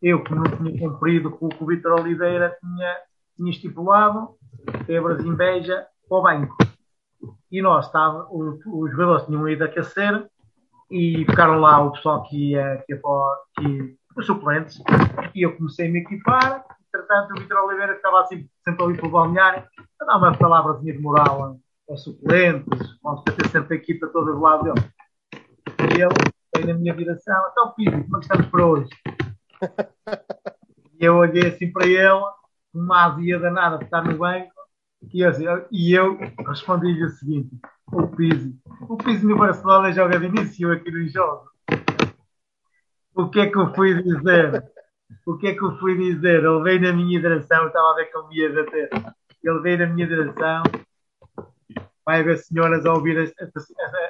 Eu, que não tinha cumprido com o que o Vitor Oliveira tinha, tinha estipulado, Tebras em Veja, ao banco. E nós, estava, os, os jogadores tinham ido aquecer, e ficaram lá o pessoal que ia, que ia que, os suplentes, e eu comecei a me equipar. Entretanto, o Vitor Oliveira, estava assim, sempre ali pelo balneário, a dar uma palavrazinha de moral aos suplentes, vamos ter sempre a equipa toda do lado dele. E ele veio na minha direção, então, Pires, como é que estamos para hoje? E eu olhei assim para ele, uma azia danada de estar no banco, e eu, assim, e eu respondi-lhe o seguinte: o Pizzi. O Pizzi no Barcelona joga de início aqui no jogo. O que é que eu fui dizer? O que é que eu fui dizer? Ele veio na minha direção, eu estava a ver que ele me ia bater. Ele veio na minha direção. Vai haver senhoras a ouvir estas,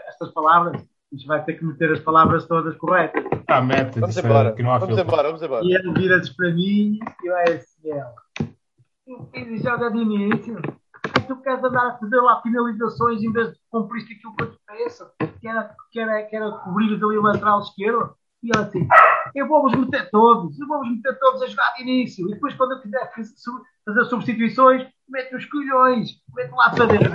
estas palavras. Isto vai ter que meter as palavras todas corretas. Ah, mete. Vamos embora. Vamos embora, vamos embora. E ele vira-se para mim e vai assim: ele. O Pizzi joga de início tu queres andar a fazer lá finalizações em vez de cumprir aquilo que eu te peço, que era, que era, que era cobrir ali o lateral esquerdo? E ele assim, eu vou-vos meter todos, eu vou-vos meter todos a jogar de início, e depois quando eu quiser fazer substituições, mete os colhões, mete lá para dentro.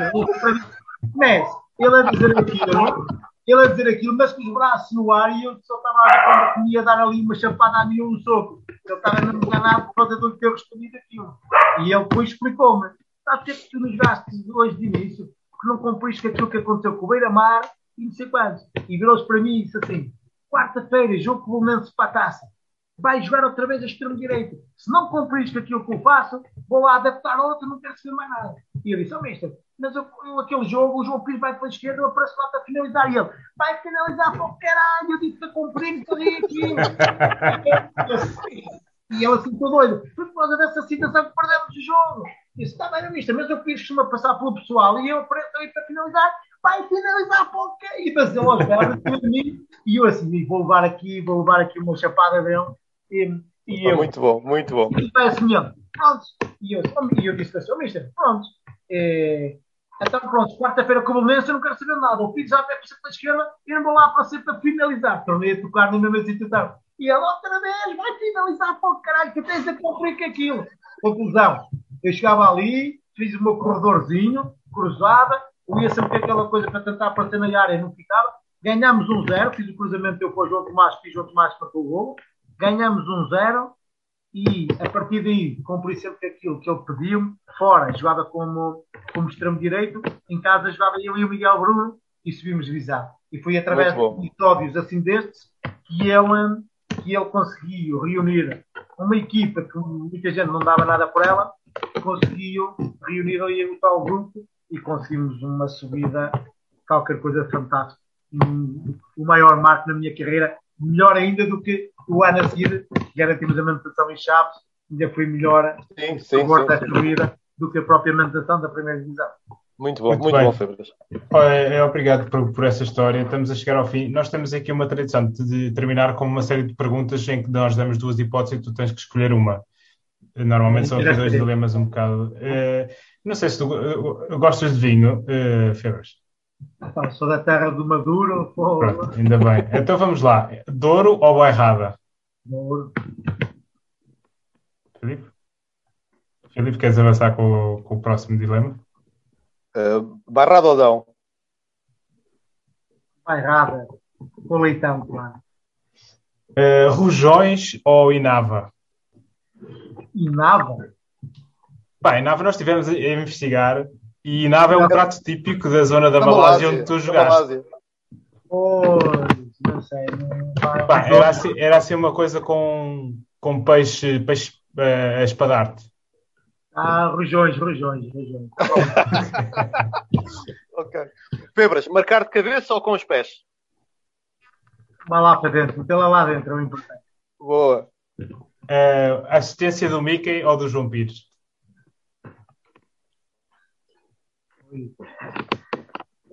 Comece, ele a dizer aquilo, ele a dizer aquilo, mas com os braços no ar, e eu só estava a ver quando ia dar ali uma chapada a mim um soco. Ele estava enganado por causa do que eu respondi daquilo. E ele depois explicou-me Sabe que que tu nos gastes hoje de início? Que não cumpriste aquilo que aconteceu com o Beira-Mar e não sei quantos. E virou-se para mim e disse assim: quarta-feira, jogo com o Bolonense para a taça. Vai jogar outra vez a extremo-direito. Se não cumpriste aquilo que eu faço, vou lá adaptar outro, não quero saber mais nada. E eu disse: oh, mister, mas eu, eu, aquele jogo, o João Pires vai para a esquerda, eu apareço lá para finalizar. E ele vai finalizar para o caralho, eu disse para cumprir, tudo aquilo. E ele assim, todo doido, por causa dessa situação que perdemos o jogo. Disse, está bem, mister, mas eu fiz uma passar pelo pessoal e eu aí para finalizar, vai finalizar para o quê? E ele aos mim, e eu assim, vou levar aqui, vou levar aqui uma chapada dele. E, e eu, muito bom, muito bom. E parece mesmo, pronto. E eu, e eu disse assim, mister, pronto. É, então, pronto, quarta-feira com o Belenense, eu não quero saber nada. O filho já vai para a esquerda e não vou lá para ser para finalizar. Tornei a tocar na mesma situação. E ele outra vez vai finalizar para o caralho, que tens a cumprir com aquilo. Conclusão, eu chegava ali, fiz o meu corredorzinho, cruzada, ia sempre aquela coisa para tentar aparecer na área e não ficava. Ganhámos um zero, fiz o cruzamento eu com o João Tomás, fiz o João Tomás para o gol. Ganhámos um zero e a partir daí cumpri sempre aquilo que ele pediu-me. Fora, jogava como, como extremo direito, em casa jogava eu e o Miguel Bruno e subimos visar. E foi através de episódios assim destes que ele que ele conseguiu reunir uma equipa que muita gente não dava nada por ela, conseguiu reunir aí o tal grupo e conseguimos uma subida, qualquer coisa fantástica. O maior marco na minha carreira, melhor ainda do que o ano a seguir, que garantimos a manutenção em Chaves, ainda foi melhor sim, sim, a subida do que a própria manutenção da primeira divisão. Muito bom, muito, muito bom, Febras. É, obrigado por, por, essa história. Estamos a chegar ao fim. Nós temos aqui uma tradição de terminar com uma série de perguntas em que nós damos duas hipóteses e tu tens que escolher uma. Normalmente são aqui dois dilemas um bocado. Uh, não sei se tu uh, gostas de vinho, uh, Febras. Ah, sou da terra do Maduro. Pronto, ainda bem. Então vamos lá. Douro ou Bairrada? Douro. Filipe? Filipe, queres avançar com, com o próximo dilema? Uh, barrada ou não? Bairrada. Com leitão, claro. Uh, Rujões ou Inava? Inava? Pá, Inava nós estivemos a investigar e Inava é um prato típico da zona da, Malásia, onde tu jogaste. Pois, não sei. Não... Pá, era, assim, era assim uma coisa com, com peixe, peixe uh, a espadar-te. Ah, rojões, rojões, rojões. ok. Febras, marcar de cabeça ou com os pés? Vai lá para dentro, metê-la lá dentro, é o importante. Boa. Uh, assistência do Mickey ou do João Pires?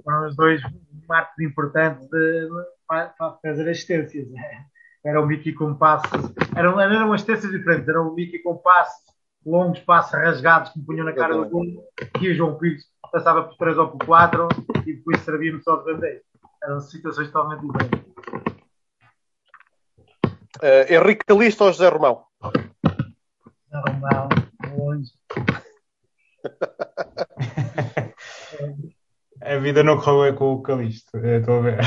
Foram os dois marcos importantes de, para, para fazer assistências. Era o Mickey com passos. Eram, eram assistências diferentes. Era o Mickey com passos longos passos rasgados que me punham na cara do gol e o João Pires passava por 3 ou por 4 e depois servia-me só de bandeira. Eram situações totalmente diferentes. Uh, Henrique Calista ou José Romão? José Romão, longe. a vida não correu com o Calista, estou a ver.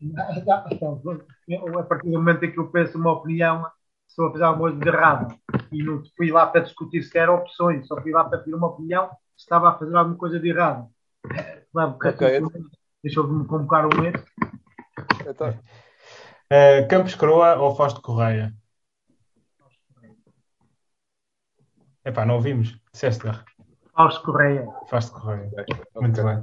Então, a partir do momento em que eu penso uma opinião, estou a fazer almoço de errado e não fui lá para discutir sequer opções, só fui lá para pedir uma opinião se estava a fazer alguma coisa de errado. Claro, okay. deixou-me convocar um erro. Então. Uh, Campos Croa ou Fausto Correia? Epá, não ouvimos. Disseste Fausto Correia. Fausto Correia. Muito bem.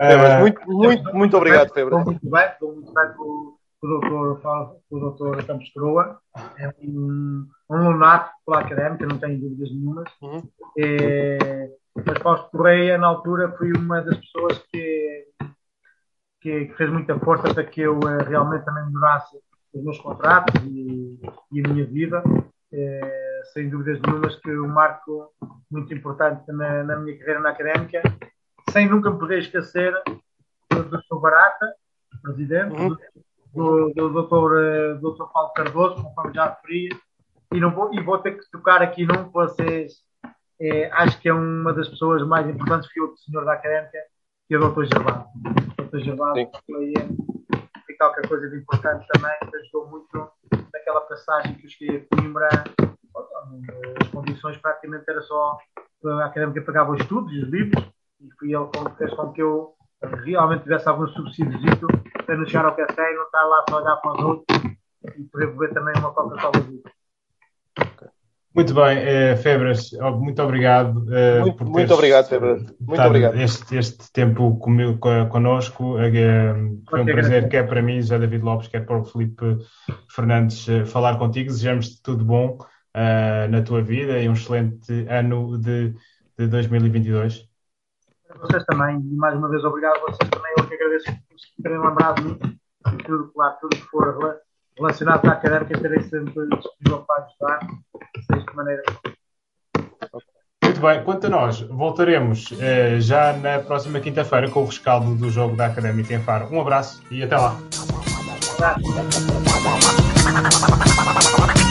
Uh, muito, muito, muito obrigado, Febre. Estou muito bem, estou muito bem com, o doutor, o doutor Campos Croa. É um, um lunático pela académica, não tenho dúvidas nenhumas. Uhum. É, mas Fausto Correia, na altura, foi uma das pessoas que que, que, fez muita força para que eu uh, realmente também melhorasse os meus contratos e, e a minha vida. Uh, sem dúvidas nenhumas que um marco muito importante na, na, minha carreira na académica, sem nunca me poder esquecer do, do Sr. Barata, presidente, uhum. do, do, do Dr. Uh, Dr. Paulo Cardoso, conforme já referi, e, não vou, e vou ter que tocar aqui num que vocês é, acho que é uma das pessoas mais importantes que o senhor da académica, que é o Dr. Gervásio seja lá, foi, foi qualquer coisa de importante também, que ajudou muito naquela passagem que eu cheguei a Coimbra, as condições praticamente era só a académica pagava os estudos e os livros, e foi ele que fez com que eu realmente tivesse algum subsídio para não chegar ao café e não estar lá só a olhar para os outros e poder beber também uma Coca-Cola. Muito bem, eh, Febras, muito obrigado. Eh, muito, por muito obrigado, Febras. Muito obrigado. Este, este tempo comigo, connosco. Eh, foi um prazer, quer para mim, já David Lopes, quer para o Felipe Fernandes, eh, falar contigo. Desejamos-te tudo bom uh, na tua vida e um excelente ano de, de 2022. Para vocês também, e mais uma vez obrigado a vocês também. Eu que agradeço por terem lembrado de mim e tudo, claro, tudo que for relacionado à académica, terei sempre disponível para ajudar desta maneira. Muito bem, quanto a nós, voltaremos eh, já na próxima quinta-feira com o rescaldo do jogo da Académica em Faro. Um abraço e até lá. Um abraço.